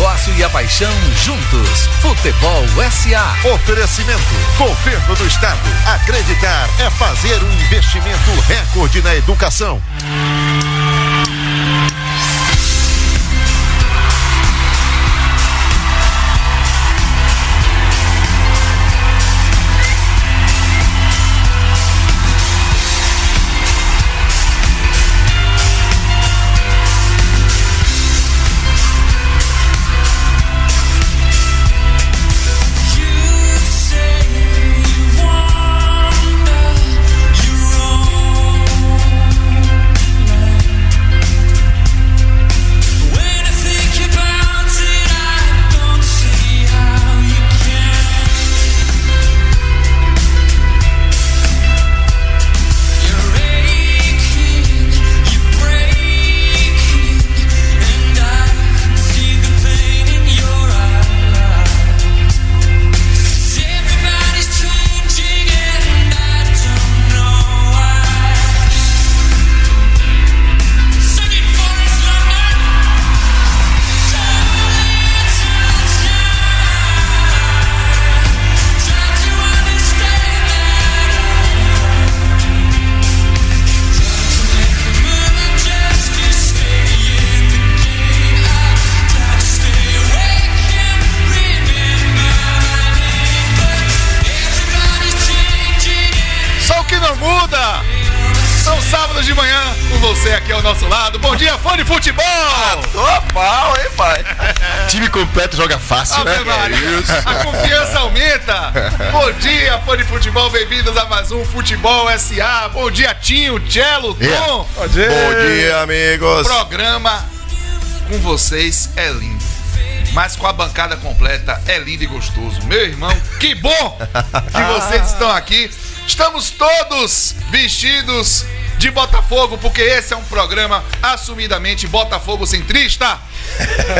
negócio e a paixão juntos. Futebol SA. Oferecimento. Governo do Estado. Acreditar é fazer um investimento recorde na educação. Ao nosso lado. Bom dia, fã de futebol! Tô pau, hein, pai? Time completo joga fácil, né? Maria, A confiança aumenta. Bom dia, fã de futebol. Bem-vindos a mais um Futebol SA. Bom dia, Tinho, Cello, Tom. Yeah. Bom dia, amigos. programa com vocês é lindo. Mas com a bancada completa é lindo e gostoso. Meu irmão, que bom que vocês estão aqui. Estamos todos vestidos de Botafogo, porque esse é um programa assumidamente Botafogo centrista.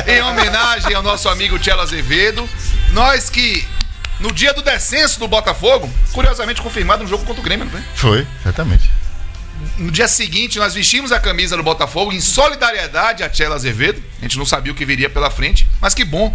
Em homenagem ao nosso amigo Tchelo Azevedo. Nós que, no dia do descenso do Botafogo, curiosamente confirmado no jogo contra o Grêmio, não foi? Foi, exatamente. No dia seguinte, nós vestimos a camisa do Botafogo em solidariedade a Tchela Azevedo. A gente não sabia o que viria pela frente, mas que bom.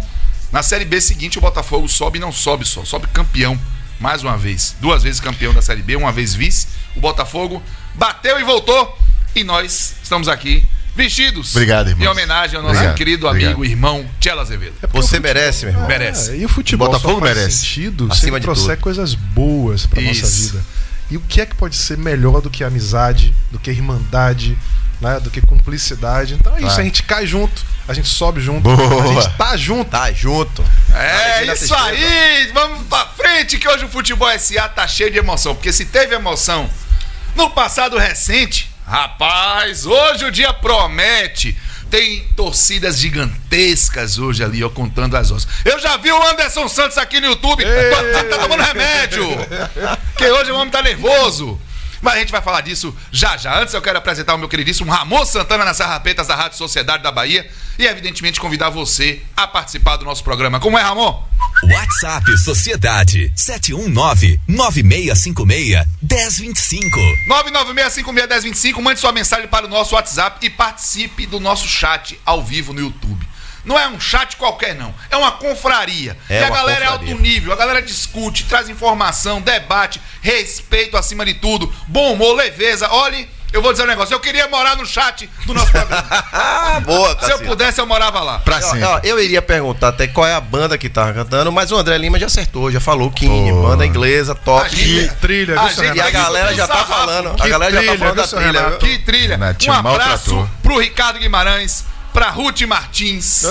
Na Série B seguinte, o Botafogo sobe e não sobe só, sobe campeão. Mais uma vez. Duas vezes campeão da Série B, uma vez vice. O Botafogo bateu e voltou. E nós estamos aqui vestidos. Obrigado, irmãos. Em homenagem ao nosso Obrigado, querido obrigado. amigo, irmão Tchela Azevedo. Você merece, meu irmão. Merece. É, e o futebol Botafogo só faz merece. sentido se Acima ele de trouxer tudo. coisas boas pra nossa Isso. vida. E o que é que pode ser melhor do que amizade, do que irmandade, né, do que cumplicidade? Então é isso, Claro. a gente cai junto, a gente sobe junto, Boa. a gente tá junto. Tá junto. É Alegria isso aí, vamos pra frente que hoje o Futebol SA tá cheio de emoção, porque se teve emoção no passado recente, rapaz, hoje o dia promete. Tem torcidas gigantescas hoje ali, ó, contando as horas. Eu já vi o Anderson Santos aqui no YouTube, tá tomando remédio, que hoje o homem tá nervoso. Mas a gente vai falar disso já já. Antes eu quero apresentar o meu queridíssimo Ramon Santana nas Sarrapetas da Rádio Sociedade da Bahia e, evidentemente, convidar você a participar do nosso programa. Como é, Ramon? WhatsApp Sociedade 71996561025. 996561025, mande sua mensagem para o nosso WhatsApp e participe do nosso chat ao vivo no YouTube. Não é um chat qualquer, não. É uma confraria. É e a galera é confraria. alto nível, a galera discute, traz informação, debate, respeito acima de tudo, bom humor, leveza. Olhe, eu vou dizer um negócio. Eu queria morar no chat do nosso programa. Ah, boa, Se eu pudesse, eu morava lá. Pra Eu, sempre. ó, eu iria perguntar até qual é a banda que tava cantando, mas o André Lima já acertou, já falou King, Pô. banda inglesa, top. Gente- Que trilha, viu, gente- E a galera já tá falando, a galera já tá falando da trilha. Que trilha. Um abraço pro Ricardo Guimarães, pra Ruth Martins.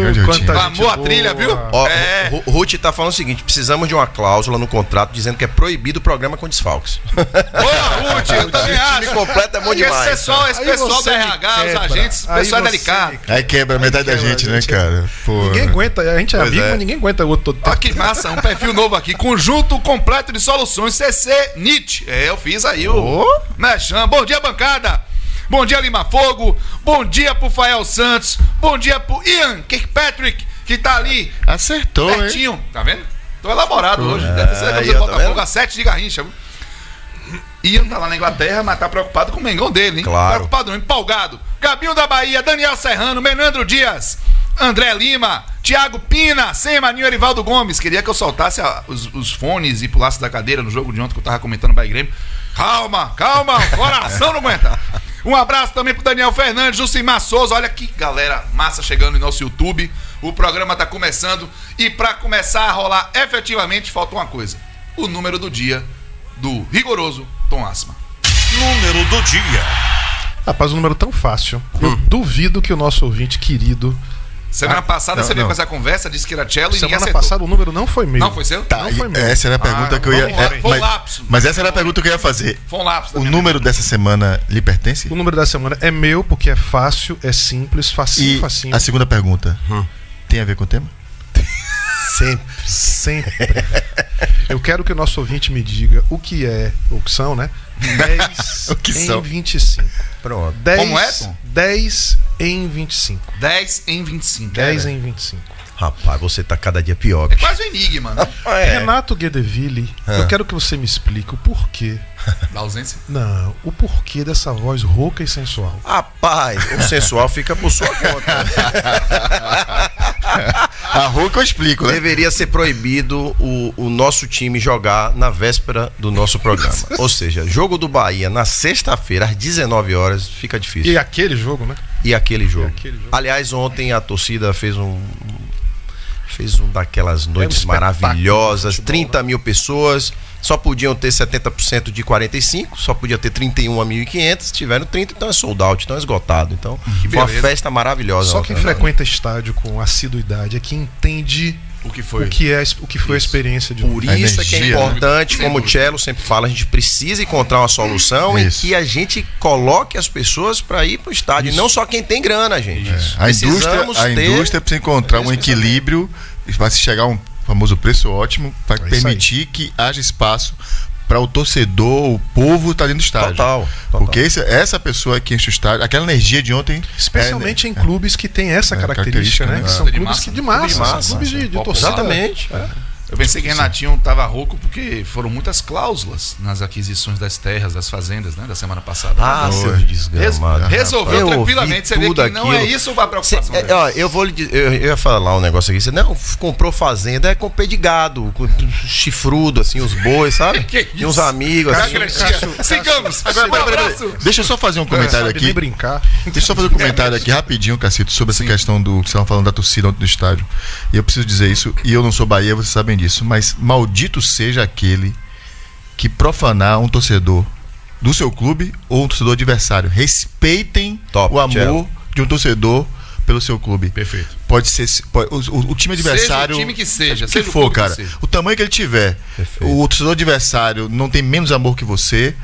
Grande quanta gente Amou a trilha, viu? Ó, É. Ru- Ruth tá falando o seguinte: precisamos de uma cláusula no contrato dizendo que é proibido o programa com desfalques. Boa, Ruth, eu também acho. time completo é bom Porque Esse demais. pessoal, esse Aí pessoal da me RH, os quebra. agentes, o Aí pessoal é delicado. Aí quebra metade da quebra, gente, né, gente. cara? Pô. Ninguém aguenta, a gente é Pois amigo, é. mas ninguém aguenta o outro todo tempo. que massa, um perfil novo aqui. Conjunto completo de soluções CC NIT. É, eu fiz aí o. Mechan. Bom dia, bancada. Bom dia, Lima Fogo. Bom dia pro Fael Santos. Bom dia pro Ian Kirkpatrick, que tá ali Acertou, hein? pertinho. Tá vendo? Tô elaborado hoje. Deve ser camisa do tá Botafogo a 7 de Garrincha. viu? Ian tá lá na Inglaterra, mas tá preocupado com o Mengão dele, hein? Claro. Preocupado, não, empolgado. Gabinho da Bahia, Daniel Serrano, Menandro Dias. André Lima, Thiago Pina, Sema, Maninho Erivaldo Gomes. Queria que eu soltasse a- os, os fones e pulasse da cadeira no jogo de ontem que eu tava comentando o Bahia Grêmio. Calma, calma, o coração não aguenta. Um abraço também pro Daniel Fernandes, Jucimar Souza. Olha que galera massa chegando no nosso YouTube. O programa tá começando. E pra começar a rolar efetivamente, falta uma coisa: o número do dia do rigoroso Tom Asma. Número do dia. Rapaz, um número tão fácil. Eu duvido que o nosso ouvinte querido. Semana passada não, você veio não. com essa conversa, disse que era cello e ninguém Semana passada o número não foi meu. Não foi seu? Tá, Não foi e meu. essa era a pergunta Ah, que eu ia. lá, é, foi um mas, lapso. mas essa era a pergunta que eu ia fazer. Foi um lapso. O minha número dessa semana lhe pertence? O número da semana é meu, porque é fácil, é simples, facinho, E facinho. a segunda pergunta tem a ver com o tema? Sempre. Sempre. Eu quero que o nosso ouvinte me diga o que é, o que são, né? 10 O que em são? 25. Pronto. 10, Como é, Tom? 10 em 25. 10 em 25. 10 É, em 25. Rapaz, você tá cada dia pior, É quase um enigma, né? É. Renato Guedeville, eu quero que você me explique o porquê. Da ausência. Não, o porquê dessa voz rouca e sensual. Rapaz, o sensual fica por sua conta. A rouca eu explico, né? Deveria ser proibido o, o nosso time jogar na véspera do nosso programa. Ou seja, jogo do Bahia na sexta-feira, às 19 horas, fica difícil. E aquele jogo, né? E aquele jogo. aquele jogo. Aliás, ontem a torcida fez um. Fez um daquelas noites espetáculo maravilhosas, de futebol, 30 mil pessoas, só podiam ter 70% de 45, só podia ter 31.500, tiveram 30, então é sold out, então é esgotado. Então, foi uma beleza. festa maravilhosa. Só quem né? frequenta estádio com assiduidade é que entende O que foi? o que, é, o que foi a experiência de Por ontem. isso é que é né? importante, Sem como o. Cello sempre fala, a gente precisa encontrar uma solução em Isso. que a gente coloque as pessoas para ir pro estádio, e não só quem tem grana, gente. A indústria, a ter- indústria precisa encontrar um equilíbrio para se chegar a um famoso preço ótimo para isso permitir que haja espaço para o torcedor, o povo estar dentro do estádio. Total, total. Porque esse- essa pessoa que enche o estádio, aquela energia de ontem. Especialmente é, em clubes que têm essa É, característica, característica, né? né? Que são Clube de clubes massa. que de massa, de massa, são clubes de, de torcida. Exatamente. Eu pensei que Renatinho tava rouco porque foram muitas cláusulas nas aquisições das terras, das fazendas, né? Da semana passada. Ah, Oi. seu desgramado. Res- resolveu Eu tranquilamente. Você vê que tudo não é aquilo. isso a Cê- preocupação. é, dele. ó, eu vou lhe dizer, eu, eu ia falar um negócio aqui. Você não comprou fazenda, é com pé de gado, com chifrudo, assim, os bois, sabe? Que e uns isso? amigos, assim. Cacretinha. Sigamos. Agora, Um abraço. Deixa eu só fazer um comentário aqui. brincar. Deixa eu só fazer um comentário aqui rapidinho, Cacito, sobre essa questão do que você estava falando da torcida ontem do estádio. E eu preciso dizer isso, e eu não sou Bahia, vocês sabem disso, mas maldito seja aquele que profanar um torcedor do seu clube ou um torcedor adversário. Respeitem Top, o amor Tchelo. de um torcedor pelo seu clube. Perfeito. Pode ser pode- o, o- time Seja o adversário. time que seja, o que seja o for, cara. O tamanho que ele tiver. Perfeito. O torcedor adversário não tem menos amor que você.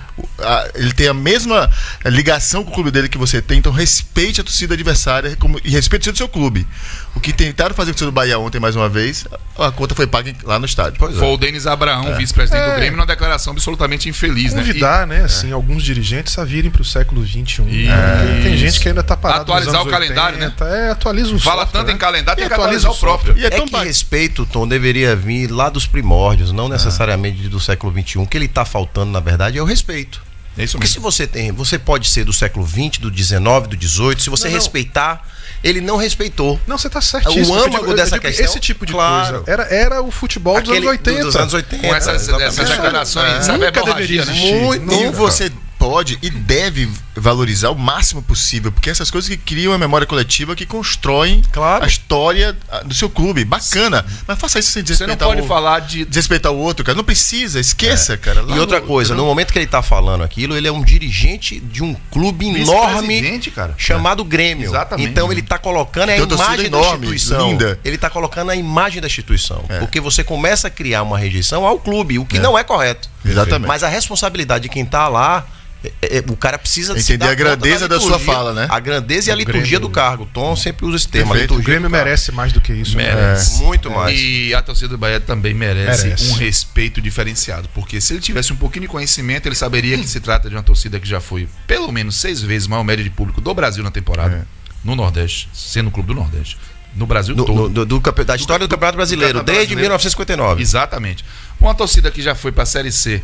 ele tem a mesma ligação com o clube dele que você tem. Então respeite a torcida adversária como- e respeite o seu clube. O que tentaram fazer com o torcedor do Bahia ontem, mais uma vez, a conta foi paga lá no estádio. Pois Foi é. o Denis Abraão, vice-presidente do É. Grêmio, numa declaração absolutamente infeliz, né? Convidar, né, assim, alguns dirigentes a virem para o século XXI. né? Tem gente que ainda tá parado nos Atualizar anos o calendário, né? 80. É, atualiza o E fala software, tanto em calendário, tem E que atualiza atualizar o próprio. E é É que respeito, Tom, deveria vir lá dos primórdios, não necessariamente do século XXI. O que ele está faltando, na verdade, é o respeito. É isso Porque se mesmo. você tem, você pode ser do século XX, do XIX, do XVIII, se você Não, não. respeitar, ele não respeitou. Não, você tá certíssimo. O Eu âmago digo- eu dessa digo, questão, Esse tipo de claro. coisa era, era o futebol dos Aquele anos 80. Dos anos 80. Com essas, essas declarações, essa Nunca verborragia, deveria né? existir. Muito. E Nunca. você pode e deve valorizar o máximo possível, porque essas coisas que criam a memória coletiva que constroem Claro. a história ah, do seu clube. Bacana. Mas faça isso sem Você não desrespeitar pode o falar de desrespeitar o outro, cara. Não precisa, esqueça, cara. Lá E outra no- coisa, no momento que ele tá falando aquilo, ele é um dirigente de um clube enorme cara. chamado Grêmio. Exatamente. Então ele tá colocando a imagem enorme, da instituição. linda. Ele tá colocando a imagem da instituição. É. Porque você começa a criar uma rejeição ao clube, o que não é correto. Exatamente. Mas a responsabilidade de quem tá lá. É- é- o cara precisa se Entender dar a grandeza conta da sua fala, né? A grandeza e a O liturgia Grêmio- do cargo. Tom sempre usa esse termo. a Perfeito. O Grêmio do merece mais do que isso. né? Merece. Muito mais. E a torcida do Bahia também merece, Merece. um respeito diferenciado. Porque se ele tivesse um pouquinho de conhecimento, ele saberia que se trata de uma torcida que já foi pelo menos seis vezes maior média de público do Brasil na temporada. É. No Nordeste, sendo o clube do Nordeste. No Brasil Do- todo. do- do- do da história do, do- Campeonato do Brasileiro, Campeonato desde Brasileiro. 1959. Exatamente. Uma torcida que já foi para a Série C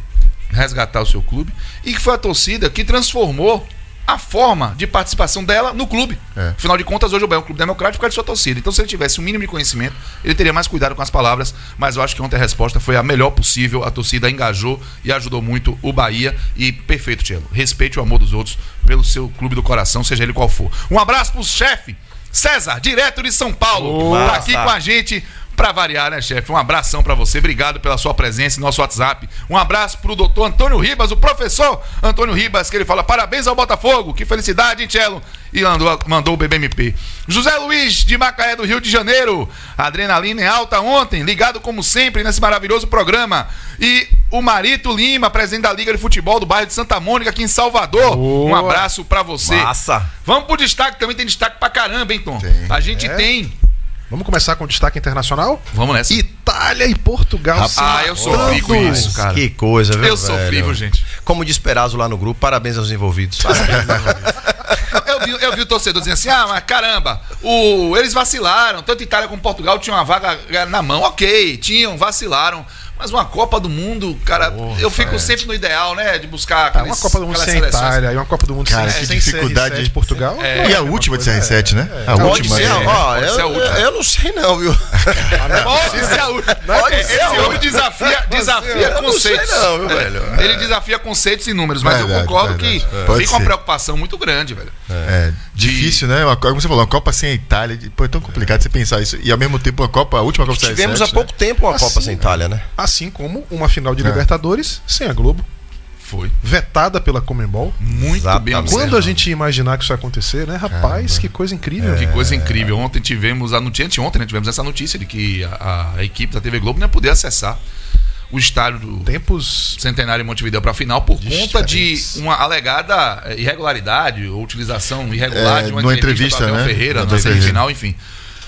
resgatar o seu clube e que foi a torcida que transformou a forma de participação dela no clube. É. Afinal de contas, hoje o Bahia é um clube democrático por causa de sua torcida. Então, se ele tivesse um mínimo de conhecimento, ele teria mais cuidado com as palavras. Mas eu acho que ontem a resposta foi a melhor possível. A torcida engajou e ajudou muito o Bahia. E perfeito, Tielo. Respeite o amor dos outros pelo seu clube do coração, seja ele qual for. Um abraço pro chefe César, direto de São Paulo. Tá aqui com a gente. Pra variar, né, chefe? Um abração pra você. Obrigado pela sua presença em nosso WhatsApp. Um abraço pro doutor Antônio Ribas, o professor Antônio Ribas, que ele fala: parabéns ao Botafogo. Que felicidade, hein, Tchelo? E mandou, mandou o BBMP. José Luiz, de Macaé, do Rio de Janeiro. Adrenalina em alta ontem, ligado como sempre nesse maravilhoso programa. E o Marito Lima, presidente da Liga de Futebol do bairro de Santa Mônica, aqui em Salvador. Um Boa. abraço pra você. Massa. Vamos pro destaque, também tem destaque pra caramba, hein, Tom? Tem. A gente É. tem. Vamos começar com o destaque internacional? Vamos nessa. Itália e Portugal. se Ah, eu sofri com isso, cara. Que coisa, viu? Eu sofri, viu, gente? Como de Esperado lá no grupo, parabéns aos envolvidos. Eu vi, eu vi o torcedor dizendo assim: ah, mas caramba, o, eles vacilaram. Tanto Itália como Portugal tinham uma vaga na mão. Ok, tinham, vacilaram. Mas uma Copa do Mundo, cara, eu fico sempre no ideal, né? De buscar Tá, aqueles, uma Copa do Mundo sem seleções. Itália e uma Copa do Mundo Cara, sem, que sem dificuldade. CR7 de Portugal. É. E a última de CR7, né? A Pode última. ser, né? ó. Ó, Pode eu, ser a última. eu não sei não, viu? Pode ser a última. Pode Esse ser a homem desafia, desafia Eu não sei conceitos. não, viu, É, velho? Ele desafia conceitos e números, mas eu concordo verdade. que É. Pode fica uma preocupação muito grande, velho. É, difícil, né? Uma, como você falou, uma Copa sem a Itália. Pô, é tão complicado você pensar isso. E ao mesmo tempo, uma Copa, a última Copa Tivemos CR7, há pouco tempo uma Assim, Copa sem Itália, né? Assim como uma final de É. Libertadores sem a Globo, Foi. vetada pela Comembol. Muito Exatamente. bem Quando observado. a gente imaginar que isso ia acontecer, né? Rapaz, que coisa incrível. Que coisa incrível. Ontem tivemos a notícia, anteontem, né, tivemos essa notícia de que a, a equipe da TV Globo não ia poder acessar o estádio do Tempos Centenário em Montevideo para a final por conta de Diferentes. uma alegada eh, irregularidade ou utilização irregular É, de uma entrevista, entrevista, do Abel né? Ferreira na semifinal, enfim.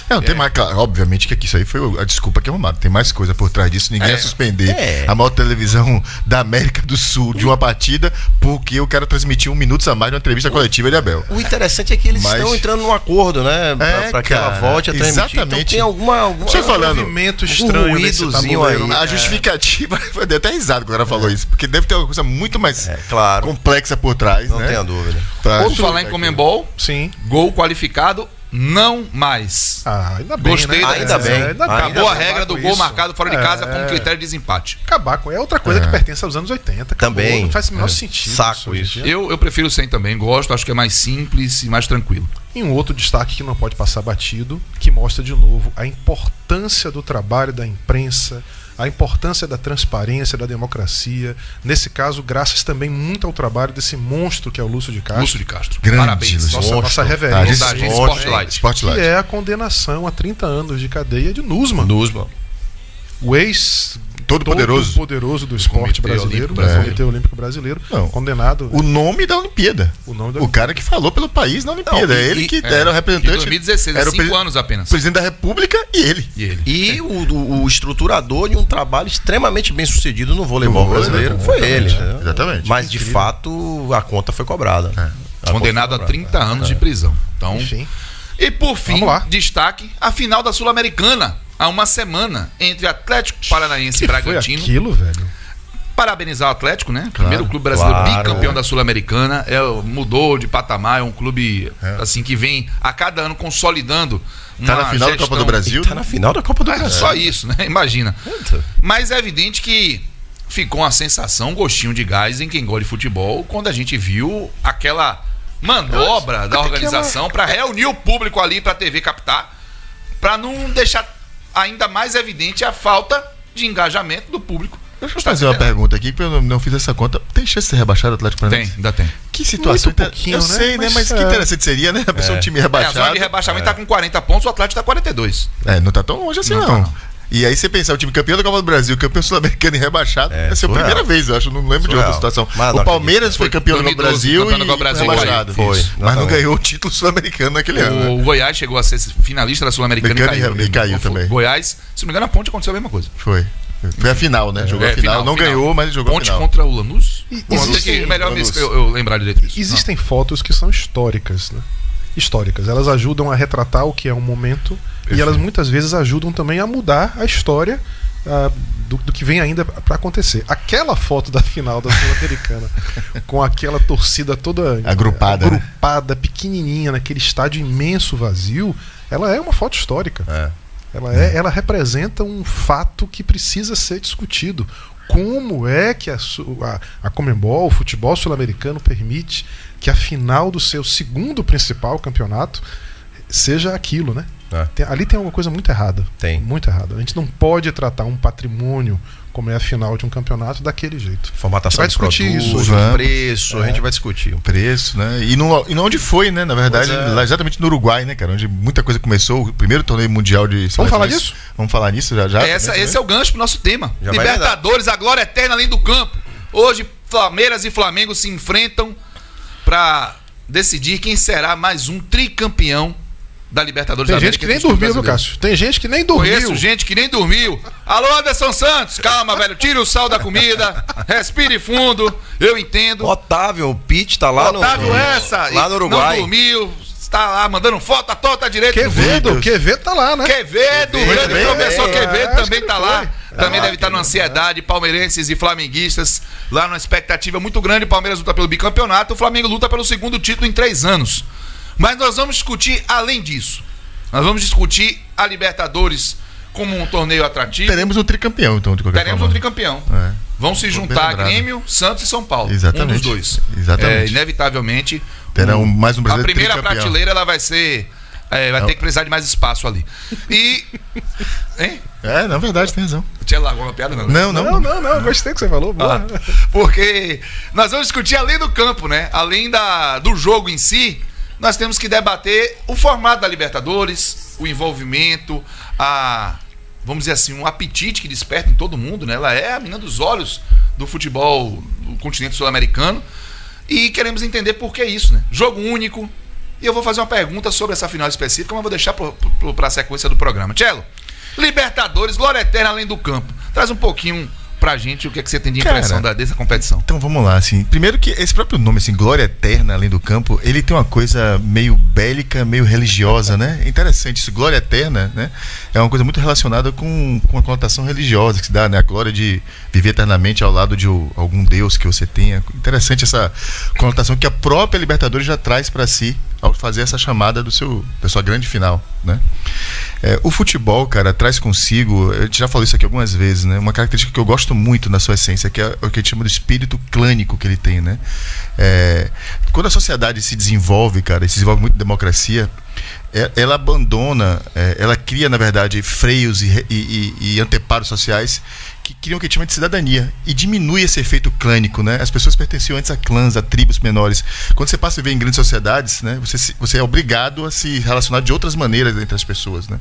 Não, tem mais, claro, obviamente que isso aí foi a desculpa que arrumaram. Tem mais coisa por trás disso. Ninguém É. ia suspender É. a maior televisão da América do Sul de uma partida porque o cara transmitiu um minutos a mais de uma entrevista coletiva de Abel. O interessante é que eles Mas- estão entrando num acordo, né? Pra, É, pra que ela volte a transmitir. exatamente. Então tem alguma. alguma Você falando, movimento um estranho nesse ruídozinho tabuleiro, aí. né? A justificativa, eu dei até risada quando o cara falou isso, porque deve ter uma coisa muito mais É, claro. complexa por trás, Não né? tenha dúvida. Pra justificar falar em. Comembol, Sim. gol qualificado, não mais. Ah, ainda bem, Gostei né? da- Ainda bem. ainda Ainda Acabou a acabar regra do gol isso. marcado fora de casa com É. critério de desempate. Acabar com. É outra coisa que pertence aos anos 80. acabou, Também. Não faz o menor É. sentido. Saco isso. Eu, eu prefiro sem também, gosto, acho que é mais simples e mais tranquilo. E um outro destaque que não pode passar batido, que mostra de novo a importância do trabalho da imprensa, a importância da transparência, da democracia. Nesse caso, graças também muito ao trabalho desse monstro que é o Lúcio de Castro, Lúcio de Castro. Grande Parabéns. Lúcio. nossa, monstro. nossa Ah, reverência, gente, da gente, monstro. Spotlight. Spotlight. que é a condenação a 30 anos de cadeia de Nusman, Nusman. o ex Todo poderoso. poderoso do esporte Comitê brasileiro, Olímpico Brasileiro. Comitê Olímpico Brasileiro, Não. condenado O nome da Olimpíada. o nome da O cara que falou pelo país na Olimpíada. Não, e- é ele que é, era o representante. 2016, era o cinco anos apenas. Presidente da República e ele. E ele. E o, o- o estruturador de um trabalho extremamente bem sucedido no voleibol No brasileiro né? foi ele. Exatamente. né? Exatamente. Mas de fato a conta foi cobrada. É. A Condenado foi a cobrada. 30 anos de prisão. Então, Enfim. E por fim, destaque a final da Sul-Americana. Há uma semana entre Atlético Paranaense e Que foi Bragantino. aquilo, velho? Parabenizar o Atlético, né? Primeiro clube brasileiro claro. bicampeão da Sul-Americana. É, mudou de patamar, é um clube assim que vem a cada ano consolidando. Tá na final da Copa gestão- do Brasil. Tá na final da Copa do É, Brasil. só isso, né? Imagina. Mas é evidente que ficou uma sensação, um gostinho de gás em quem gosta de futebol quando a gente viu aquela manobra da organização para reunir o público ali para a TV captar, para não deixar ainda mais evidente a falta de engajamento do público. Deixa eu fazer uma pergunta aqui, porque eu não, fiz essa conta. Tem chance de ser rebaixado o Atlético Tem, Paranaense? ainda tem. Que situação. Muito pouquinho, eu né? sei, né? Mas, Mas que é. interessante seria, né? A pessoa um time É, a rebaixado. zona de rebaixamento tá com 40 pontos, o Atlético tá 42. É, não tá tão longe assim, Não não. tá, não. E aí você pensar, o time campeão da Copa do Brasil, campeão sul-americano e rebaixado, É, vai ser a primeira vez, eu acho. Não lembro de Surreal. outra situação. Mas o Palmeiras foi Foi campeão da Copa do 2012, Brasil e Copa Brasil, rebaixado. foi, Isso. Mas não ganhou o título sul-americano naquele ano. né? O Goiás chegou a ser finalista da Sul-Americana e caiu. e- e caiu Foi- também. Goiás, se não me engano, a Ponte aconteceu a mesma coisa. Foi. Foi a final, né? Jogou É, a final. Não final. ganhou, mas jogou a Ponte final. contra o Lanús? E- existe- que- melhor Lanús. eu, eu lembrar direito disso. Existem fotos que são históricas, né? Históricas. Elas ajudam a retratar o que é um momento e elas muitas vezes ajudam também a mudar a história ah, do, do que vem ainda para acontecer. Aquela foto da final da Sul-Americana, com aquela torcida toda Agrupada, né? agrupada pequenininha, naquele estádio imenso vazio, ela é uma foto histórica. É. Ela, é, ela representa um fato que precisa ser discutido. Como é que a, a, a Comembol, o futebol sul-americano, permite que a final do seu segundo principal campeonato seja aquilo, né? É. Tem- ali tem alguma coisa muito errada. Tem. Muito errada. A gente não pode tratar um patrimônio como é a final de um campeonato daquele jeito. Formatação vai de discutir produto, isso hoje. Vamos. preço, a gente vai discutir. preço, né? E, no, e no onde foi, né? Na verdade, é. lá exatamente no Uruguai, né, cara? Onde muita coisa começou. O primeiro torneio mundial de. Vamos falar disso? Vamos falar nisso já já. Essa, esse é o gancho pro nosso tema. Já Libertadores, a glória eterna além do campo. Hoje, Palmeiras e Flamengo se enfrentam pra decidir quem será mais um tricampeão da Libertadores Tem da gente América que nem dormiu, viu. Cássio? Tem gente que nem dormiu. Conheço gente que nem dormiu. Alô, Anderson Santos, calma, velho. Tire o sal da comida, respire fundo. Eu entendo. Otávio, o Pete tá lá Otávio no. essa. Lá no Uruguai. Não dormiu. Está lá mandando foto à torta direita. do Quevedo. Quevedo tá lá, né? Quevedo, o grande professor é, Quevedo também tá ele lá. Foi. Também Ah, deve estar numa ansiedade. Palmeirenses e flamenguistas lá numa expectativa muito grande. Palmeiras luta pelo bicampeonato, o Flamengo luta pelo segundo título em três anos. Mas nós vamos discutir além disso. Nós vamos discutir a Libertadores como um torneio atrativo. Teremos um tricampeão, então, de qualquer Teremos um forma. tricampeão. É. Vão se juntar. Grêmio, Santos e São Paulo. Exatamente. Um dos dois. Exatamente. É, inevitavelmente. Terá um- mais um A brasileiro primeira tricampeão. prateleira ela vai ser. É, vai ter que precisar de mais espaço ali. E. Hein? É, na verdade, tem razão. Tinha lá alguma piada? Não, né? Não, não. Não, não, não. Gostei que você falou. Ah, porque nós vamos discutir além do campo, né? Além da, do jogo em si, nós temos que debater o formato da Libertadores, o envolvimento, a vamos dizer assim, um apetite que desperta em todo mundo, né? Ela é a menina dos olhos do futebol do continente sul-americano e queremos entender por que isso, né? Jogo único. E eu vou fazer uma pergunta sobre essa final específica, mas vou deixar para a sequência do programa. Tchelo, Libertadores, glória eterna além do campo. Traz um pouquinho pra gente o que, é que você tem de Cara, impressão da, dessa competição. Então vamos lá, assim. Primeiro que esse próprio nome, assim, Glória Eterna além do campo, ele tem uma coisa meio bélica, meio religiosa, né? Interessante isso. Glória Eterna, né? É uma coisa muito relacionada com, com a conotação religiosa que se dá, né? A glória de viver eternamente ao lado de algum Deus que você tenha. Interessante essa conotação que a própria Libertadores já traz para si ao fazer essa chamada do seu, da sua grande final, né? É, o futebol, cara, traz consigo, eu já falei isso aqui algumas vezes, né? Uma característica que eu gosto muito na sua essência, que é o que a gente chama do espírito clânico que ele tem, né? É, quando a sociedade se desenvolve, cara, e se desenvolve muito democracia, ela abandona, é, ela cria, na verdade, freios e, e- e- anteparos sociais que criam o que chama de cidadania e diminui esse efeito clânico, né? As pessoas pertenciam antes a clãs, a tribos menores. Quando você passa a viver em grandes sociedades, né? Você, você é obrigado a se relacionar de outras maneiras entre as pessoas, né?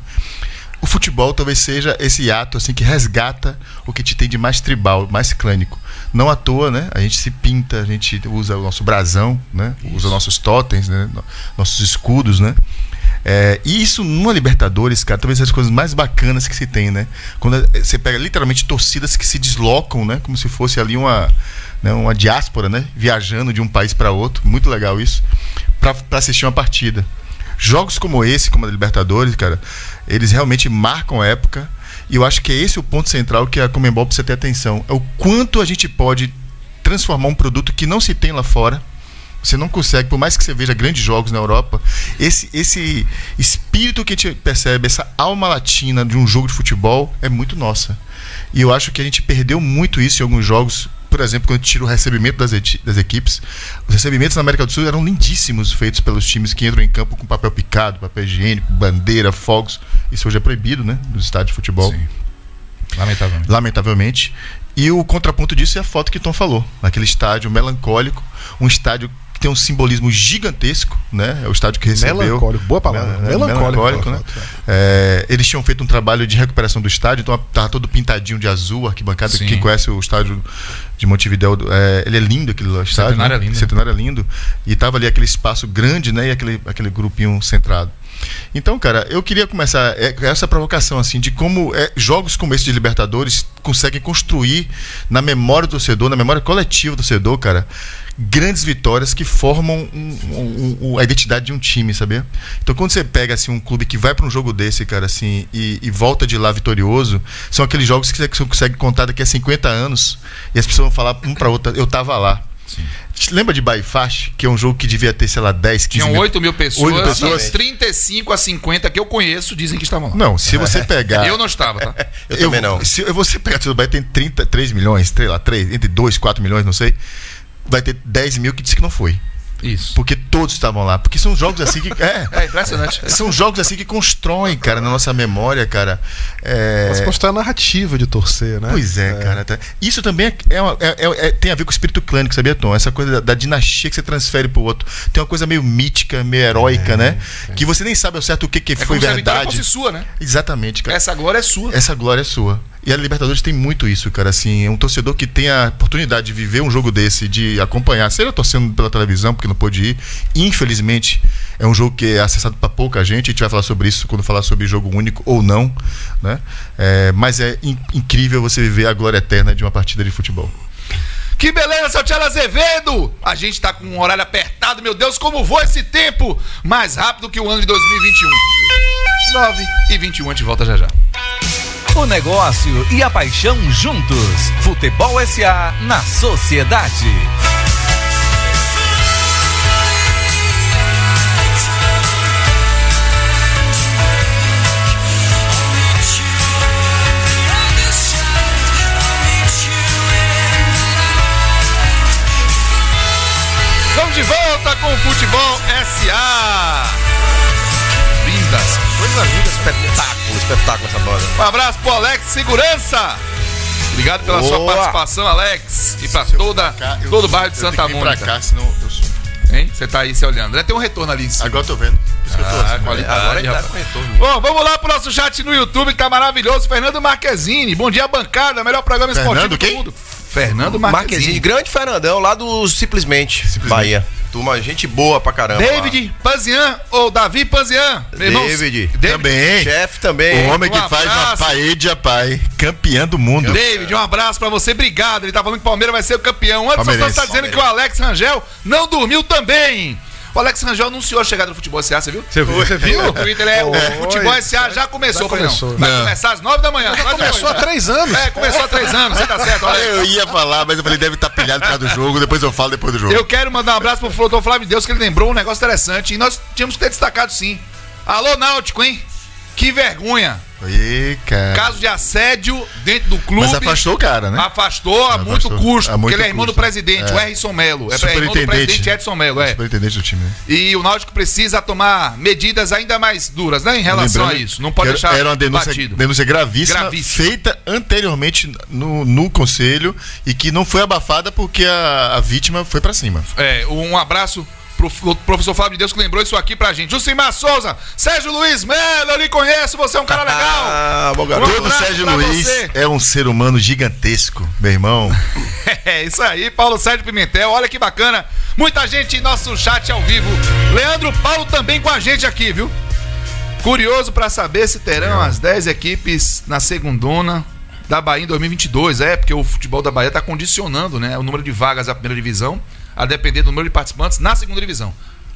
O futebol talvez seja esse ato assim que resgata o que te tem de mais tribal, mais clânico. Não à toa, né? A gente se pinta, a gente usa o nosso brasão, né? Usa nossos totens, né? No- Nossos escudos, né? É, e isso numa Libertadores, cara, talvez as coisas mais bacanas que se tem, né? Quando eh, você pega literalmente torcidas que se deslocam, né? Como se fosse ali uma, né? uma diáspora, né? Viajando de um país para outro, muito legal isso, para assistir uma partida. Jogos como esse, como a Libertadores, cara, eles realmente marcam a época. E eu acho que é esse o ponto central que a Comembol precisa ter atenção. É o quanto a gente pode transformar um produto que não se tem lá fora. Você não consegue, por mais que você veja grandes jogos na Europa, esse, esse espírito que a gente percebe, essa alma latina de um jogo de futebol é muito nossa. E eu acho que a gente perdeu muito isso em alguns jogos. Por exemplo, quando tira o recebimento das, das equipes, os recebimentos na América do Sul eram lindíssimos, feitos pelos times que entram em campo com papel picado, papel higiênico, bandeira, fogos. Isso hoje é proibido, né? Nos estádios de futebol Sim. Lamentavelmente. lamentavelmente. E o contraponto disso é a foto que Tom falou, naquele estádio melancólico, um estádio que tem um simbolismo gigantesco, né? É o estádio que recebeu. Melancólico, boa palavra. É, Melancólico, melancólico, né? foto, É, eles tinham feito um trabalho de recuperação do estádio, então tava todo pintadinho de azul, arquibancada. Sim. Quem conhece o estádio de Montevideo, é, ele é lindo aquele lá, estádio. Centenário né? é lindo, né? Centenário é lindo. E tava ali aquele espaço grande, né? E aquele, aquele grupinho centrado. Então, cara, eu queria começar é, essa provocação, assim, de como é, jogos como esse de Libertadores conseguem construir na memória do torcedor, na memória coletiva do torcedor, cara, grandes vitórias que formam um- um- um- a identidade de um time, sabia? Então, quando você pega, assim, um clube que vai para um jogo desse, cara, assim, e, e volta de lá vitorioso, são aqueles jogos que você consegue contar daqui a 50 anos e as pessoas vão falar um para outra, eu tava lá. Te Lembra de Baifash, que é um jogo que devia ter, sei lá, 10, 15 Tinham mil 8 mil pessoas, Oito pessoas. e 35 a 50 que eu conheço dizem que estavam lá. Não, se você pegar. Eu não estava, tá? Eu, também não. Se você pegar tudo bem, tem 33 milhões, sei lá, 3, entre 2 4 milhões, não sei. Vai ter 10 mil que disse que não foi. Isso. Porque todos estavam lá. Porque são jogos assim que. É. É impressionante. São jogos assim que constroem, cara, na nossa memória, cara. É... Mas postar a narrativa de torcer, né? Pois é, cara. tá. Isso também é, é uma- é- é- é- tem a ver com o espírito clânico, sabia, Tom? Essa coisa da, da dinastia que você transfere pro outro. Tem uma coisa meio mítica, meio heróica, né? Que você nem sabe ao certo o que, que É foi como se a verdade. fosse sua, né? Exatamente, cara. Essa glória é sua. Essa glória é sua. E a Libertadores tem muito isso, cara. Assim, é um torcedor que tem a oportunidade de viver um jogo desse, de acompanhar, seja torcendo pela televisão, porque não pôde ir. Infelizmente, é um jogo que é acessado para pouca gente. A gente vai falar sobre isso quando falar sobre jogo único ou não, né? É, mas é in- incrível você viver a glória eterna de uma partida de futebol. Que beleza, seu Tchela Azevedo! A gente tá com um horário apertado, meu Deus, como voa esse tempo! Mais rápido que o ano de 2021. 9 e 21, a gente volta já já. O negócio e a paixão juntos. Futebol SA na sociedade. Com o Futebol SA! Lindas! Coisa linda, espetáculo, espetáculo essa banda. Um abraço pro Alex Segurança! Obrigado pela sua Boa. participação, Alex. E pra toda, todo o bairro de Santa Mônica. Pra cá, senão eu sou... Hein? Você tá aí se olhando. Deve ter um retorno ali em cima. Agora eu tô vendo. Ah, assim, qualidade, Agora ele tá com retorno. Bom, vamos lá pro nosso chat no YouTube, que tá maravilhoso. Fernando Marquezine. Bom dia, bancada. Melhor programa Fernando esportivo quem? do mundo. Fernando Marquezinho, Marquezine. grande Fernandão, lá do Simplesmente, Bahia. Turma, gente boa pra caramba. David Panzian ou Davi Panzian. Irmão, David. Também. Chefe também. O homem que Um faz abraço. paella, pai. Campeão do mundo. David, um abraço pra você, obrigado. Ele tá falando que o Palmeiras vai ser o campeão. Antes, Palmeirense. você tá dizendo que o Alex Rangel não dormiu também. O Alex Rangel anunciou a chegada do futebol SA, você viu? Você viu? Você viu? No Twitter é o Oi. futebol SA já começou. Já Eu falei, não, começou. Vai Não. começar às nove da manhã. Já Começou há três anos. É, começou há três anos, você tá certo, Alex. Eu ia falar, mas eu falei, deve estar pilhado por causa do jogo, depois eu falo depois do jogo. Eu quero mandar um abraço pro doutor Flávio Deus, que ele lembrou um negócio interessante. E nós tínhamos que ter destacado sim. Alô, Náutico, hein? Que vergonha. Ih, cara. Caso de assédio dentro do clube. Mas afastou o cara, né? Afastou a Afastou. muito custo, A muito porque ele é irmão do custo. presidente, É. o Erison Melo. É irmão do presidente Edson Melo, é. Superintendente do time, né? E o Náutico precisa tomar medidas ainda mais duras, né, em relação Lembrando a isso. Não pode deixar Era uma denúncia, batido. denúncia gravíssima, Gravíssima. feita anteriormente no, no conselho e que não foi abafada porque a, a vítima foi pra cima. É, um abraço pro professor Fábio de Deus que lembrou isso aqui pra gente. Jucimar Souza, Sérgio Luiz Melo, eu lhe conheço, você é um cara legal. Ah, bom garoto. Todo Sérgio Luiz você. é um ser humano gigantesco, meu irmão. É, isso aí, Paulo Sérgio Pimentel, olha que bacana. Muita gente em nosso chat ao vivo. Leandro Paulo também com a gente aqui, viu? Curioso pra saber se terão as 10 equipes na segundona da Bahia em 2022. É, porque o futebol da Bahia tá condicionando, né, o número de vagas da primeira divisão a depender do número de participantes na segunda divisão.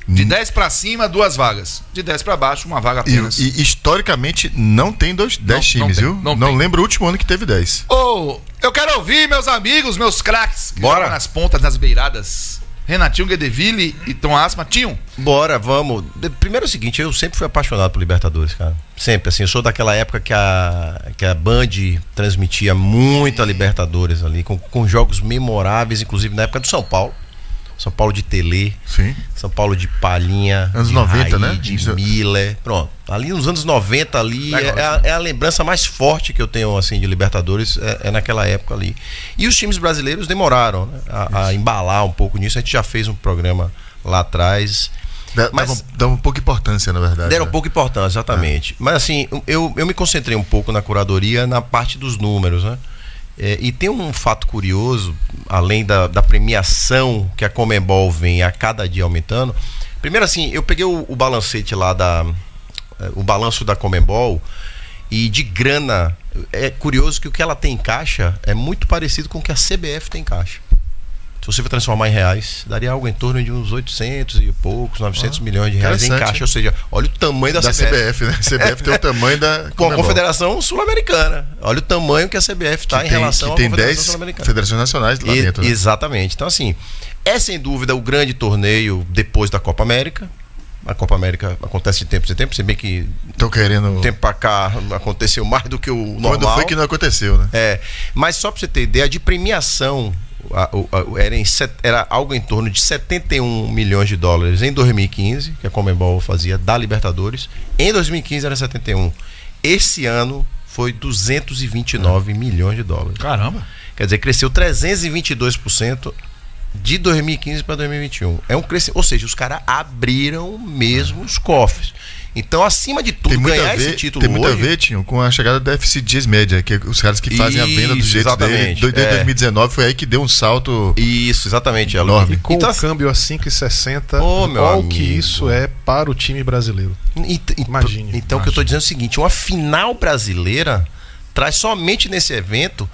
De 10 pra cima, duas vagas. De 10 pra baixo, uma vaga E, apenas. e historicamente não tem dois, dez não times, tem, viu? não Não, lembro o último ano que teve 10. Ô, eu quero ouvir meus amigos, meus craques. que Bora. Nas pontas, nas beiradas. Renatinho Guedeville e Tom Asma. Tinham. Bora, vamos. De- Primeiro é o seguinte, eu sempre fui apaixonado por Libertadores, cara. Sempre, assim, eu sou daquela época que a, que a Band transmitia muito a Libertadores ali, com, com jogos memoráveis, inclusive na época do São Paulo. São Paulo de Tele, Sim. São Paulo de Palhinha. Anos de 90, né? De Isso- Miller. Pronto. Ali nos anos 90 ali Legal, é, a, é a lembrança mais forte que eu tenho assim de Libertadores é, é naquela época ali. E os times brasileiros demoraram né, a, a embalar um pouco nisso. A gente já fez um programa lá atrás. Dá, Mas- dava, dava um pouco de importância, na verdade. Deram né? pouco de importância, exatamente. Mas assim, eu, eu me concentrei um pouco na curadoria na parte dos números, né? É, e tem um fato curioso, além da, da premiação que a Comembol vem a cada dia aumentando. Primeiro assim, eu peguei o, o balancete lá da, eh, o balanço da Comembol e de grana. É curioso que o que ela tem em caixa é muito parecido com o que a CBF tem em caixa. Se você for transformar em reais, daria algo em torno de uns 800 e poucos, 900 milhões de reais em caixa. Ou seja, olha o tamanho da, Da CBF. CBF, né? A CBF tem o tamanho da. Com a. Confederação Sul-Americana. Olha o tamanho que a CBF está em relação que à tem Confederação 10 Sul-Americana. federações nacionais lá E- dentro. né? Exatamente. Então, assim, é sem dúvida o grande torneio depois da Copa América. A Copa América acontece de tempo em tempo, se bem que Estão querendo. tempo pra cá aconteceu mais do que o normal. Quando foi que não aconteceu, né? É, mas só pra você ter ideia, de premiação a- era, em set- era algo em torno de 71 milhões de dólares em 2015, que a Comembol fazia da Libertadores. Em 2015 era 71. Esse ano foi 229 milhões de dólares. Caramba. Quer dizer, cresceu 322% de 2015 para 2021. É um crescimento, ou seja, os caras abriram mesmo os cofres. Então, acima de tudo, Tem ganhar a ver, esse título tem muito a hoje, ver, Tinho, com a chegada da FCGs Média, que é os caras que fazem a venda do Isso, jeito dele. exatamente, Desde é. 2019 foi aí que deu um salto. Isso, exatamente. Ela- Enorme. Com Então, o câmbio a 5,60, Ô, meu qual amigo. que isso é para o time brasileiro? Ent- ent- Imagine, Então, o que eu estou dizendo é o seguinte: uma final brasileira traz somente nesse evento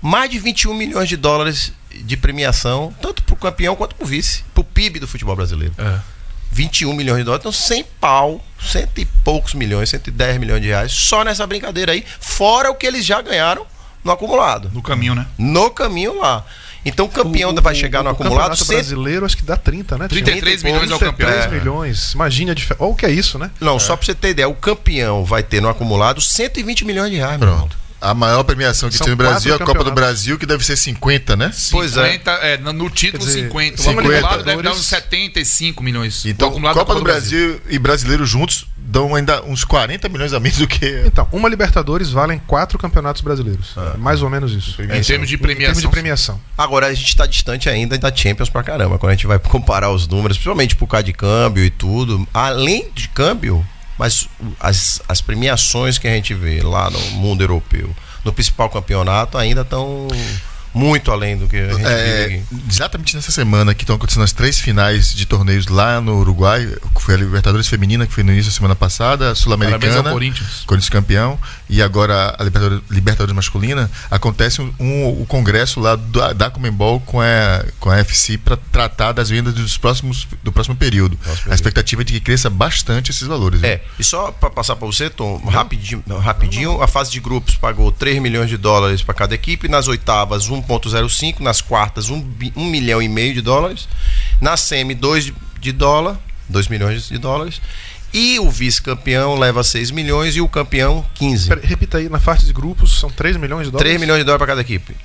mais de 21 milhões de dólares de premiação, tanto para o campeão quanto para o vice, para o PIB do futebol brasileiro. É. 21 milhões de dólares, então 100 pau, cento e poucos milhões, 110 milhões de reais, só nessa brincadeira aí, fora o que eles já ganharam no acumulado, No caminho, né? no caminho lá. Então o campeão O- vai o- chegar no o acumulado Campeonato cento- brasileiro acho que dá 30, né? Tinho? 33 30 e milhões ao poucos, campeão. 3 É. milhões. Imagine a diferença. Olha o que é isso, né? Não, só pra você ter ideia, o campeão vai ter no acumulado 120 milhões de reais. meu irmão. A maior premiação que São tem no Brasil é a Copa do. Brasil, que deve ser 50, né? Pois é. 50, é. no- no título dizer, 50. O 50. acumulado deve dar uns Libertadores. 75 milhões. Então, O acumulado Copa da do Brasil, e brasileiro juntos dão ainda uns 40 milhões a menos do que. Então, uma Libertadores valem quatro campeonatos brasileiros. Ah. É mais ou menos isso. Em termos de Em termos premiação. de premiação. Agora a gente está distante ainda da Champions pra caramba. Quando a gente vai comparar os números, principalmente por causa de câmbio e tudo, além de câmbio, mas as, as premiações que a gente vê lá no mundo europeu, no principal campeonato, ainda estão muito além do que a gente vive É, aqui. exatamente nessa semana que estão acontecendo as três finais de torneios lá no Uruguai, que foi a Libertadores Feminina, que foi no início da semana passada, a Sul-Americana, Corinthians. Corinthians campeão, e agora a Libertadores, Libertadores masculina, acontece um, um- o congresso lá da, da Comembol com a, com a FC para tratar das vendas dos próximos, do próximo período. A expectativa é de que cresça bastante esses valores. viu? É, e só para passar para você, Tom, rapidinho, rapidinho, a fase de grupos pagou 3 milhões de dólares para cada equipe, nas oitavas 1.05, nas quartas 1, bi- 1 milhão e meio de dólares, na semi 2 de, de dólar, 2 milhões de dólares, e o vice-campeão leva 6 milhões e o campeão 15. Pera, repita aí, na fase de grupos são 3 milhões de dólares. 3 milhões de dólares para cada equipe.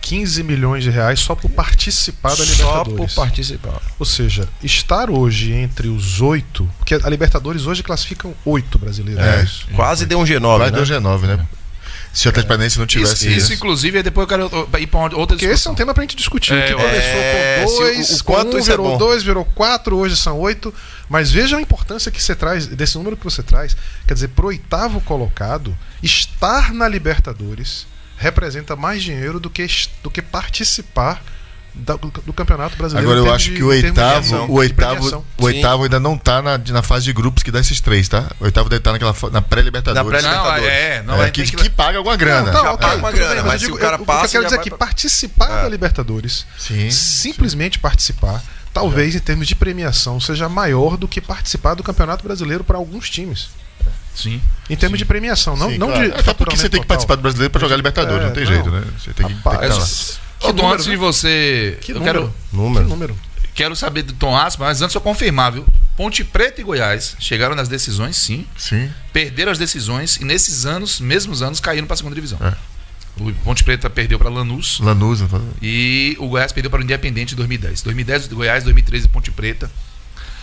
15 milhões de reais só por participar da Só Libertadores. por participar. Ou seja, estar hoje entre os oito. Porque a Libertadores hoje classificam oito brasileiros. É. É isso. Quase deu um G9, Vai né? do G9, né? Se o Atlético Paranaense não tivesse Isso, isso, inclusive, depois eu quero ir para outra Porque esse é um tema pra gente discutir. É, o que é, começou se com o- dois, o quanto com um isso é virou bom. dois, virou quatro, hoje são oito. Mas veja a importância que você traz, desse número que você traz. Quer dizer, pro oitavo colocado, estar na Libertadores representa mais dinheiro do que, do que participar do, do Campeonato Brasileiro. Agora eu acho de- que o oitavo, o oitavo, o oitavo ainda não tá na, na fase de grupos que dá esses três, tá? O oitavo deve estar naquela fa- na pré-libertadores. Na pré- Não, é, não, É, vai que, que... que paga alguma grana. Não, tá, Já ok, paga uma grana, bem, mas eu se digo- o cara eu- passa, O que eu quero dizer é que pra- participar É. da Libertadores, Sim. simplesmente participar, talvez em termos de premiação seja maior do que participar do Campeonato Brasileiro para alguns times. Sim. Em termos de premiação, não, Sim, não claro. de Até porque você tem que total. participar do brasileiro pra jogar Libertadores, É, não tem não. jeito, né? Você tem que, tem que Rapaz, estar lá. Que Ô, Tom, número, antes de viu? você. Que eu número? quero, Que Número. número? quero saber do Tom Aspa, mas antes eu confirmar, viu? Ponte Preta e Goiás chegaram nas decisões, sim. Sim. Perderam as decisões e nesses anos, mesmos anos, caíram para a segunda divisão. É. O Ponte Preta perdeu para Lanús Lanús, não fala- e o Goiás perdeu para o Independente em 2010. 2010 do Goiás, 2013 Ponte Preta.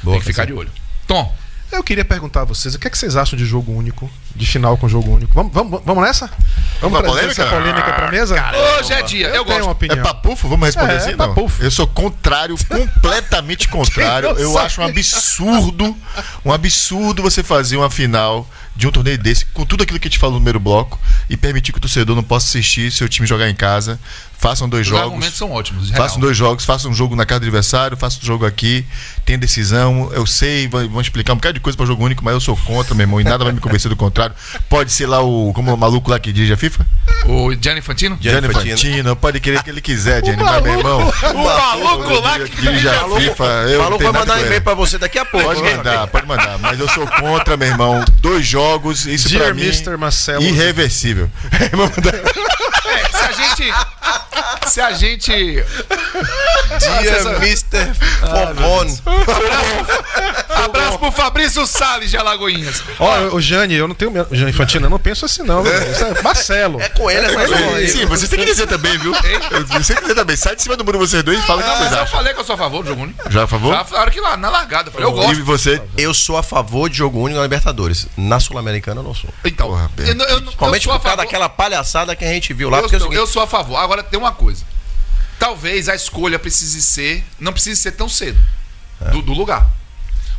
Boa, Tem que ficar de olho. Tom, Eu queria perguntar a vocês, o que, é que vocês acham de jogo único, de final com jogo único? Vamos, vamos, vamos nessa? Vamos Vamos pra trazer essa polêmica? polêmica pra mesa? hoje é dia, eu, eu tenho gosto. uma É opinião. papufo? Vamos responder É, assim? é Não. papufo. Eu sou contrário, completamente contrário. Eu acho um absurdo, um absurdo você fazer uma final de um torneio desse, com tudo aquilo que a gente falou no primeiro bloco, e permitir que o torcedor não possa assistir seu time jogar em casa. Façam dois Os jogos. argumentos são ótimos. real. Façam dois jogos, façam um jogo na casa do adversário, façam um jogo aqui, tem decisão. Eu sei, vão explicar um bocado de coisa para jogo único, mas eu sou contra, meu irmão, e nada vai me convencer do contrário. Pode ser lá o, como o maluco lá que dirige a FIFA? O Gianni Fantino? Gianni. Infantino, pode querer o que ele quiser, Gianni, mas meu irmão. O maluco lá que dirige a FIFA, eu Maluco vai mandar ele. e-mail pra você daqui a pouco. Pode né? mandar, pode mandar. Mas eu sou contra, meu irmão. Dois jogos, isso Dear pra mim. Mr. Marcelo. Irreversível. É, se a gente. Se a gente. Dia Mr. Fofone. Abraço pro Fabrício Salles de Alagoinhas. Ó, o Jane, eu não tenho. medo- Jane Infantino, eu não penso assim, não. Isso é Marcelo. É com ele essa zorra aí. Sim, vocês têm que dizer também, viu? Você tem que dizer também. Sai de cima do muro vocês dois e fala o que Mas vocês eu falei que eu sou a favor do jogo único. Já a favor? Já falaram que lá, na largada. Eu falei, eu gosto. E você? Eu sou a favor de jogo único na Libertadores. Na Sul-Americana eu não sou. Então, Porra, eu, eu, eu, eu sou a por causa favor. daquela palhaçada que a gente viu lá. Eu, porque é seguinte, eu sou a favor. Agora tem uma coisa. Talvez a escolha precise ser. Não precise ser tão cedo. Do, do lugar.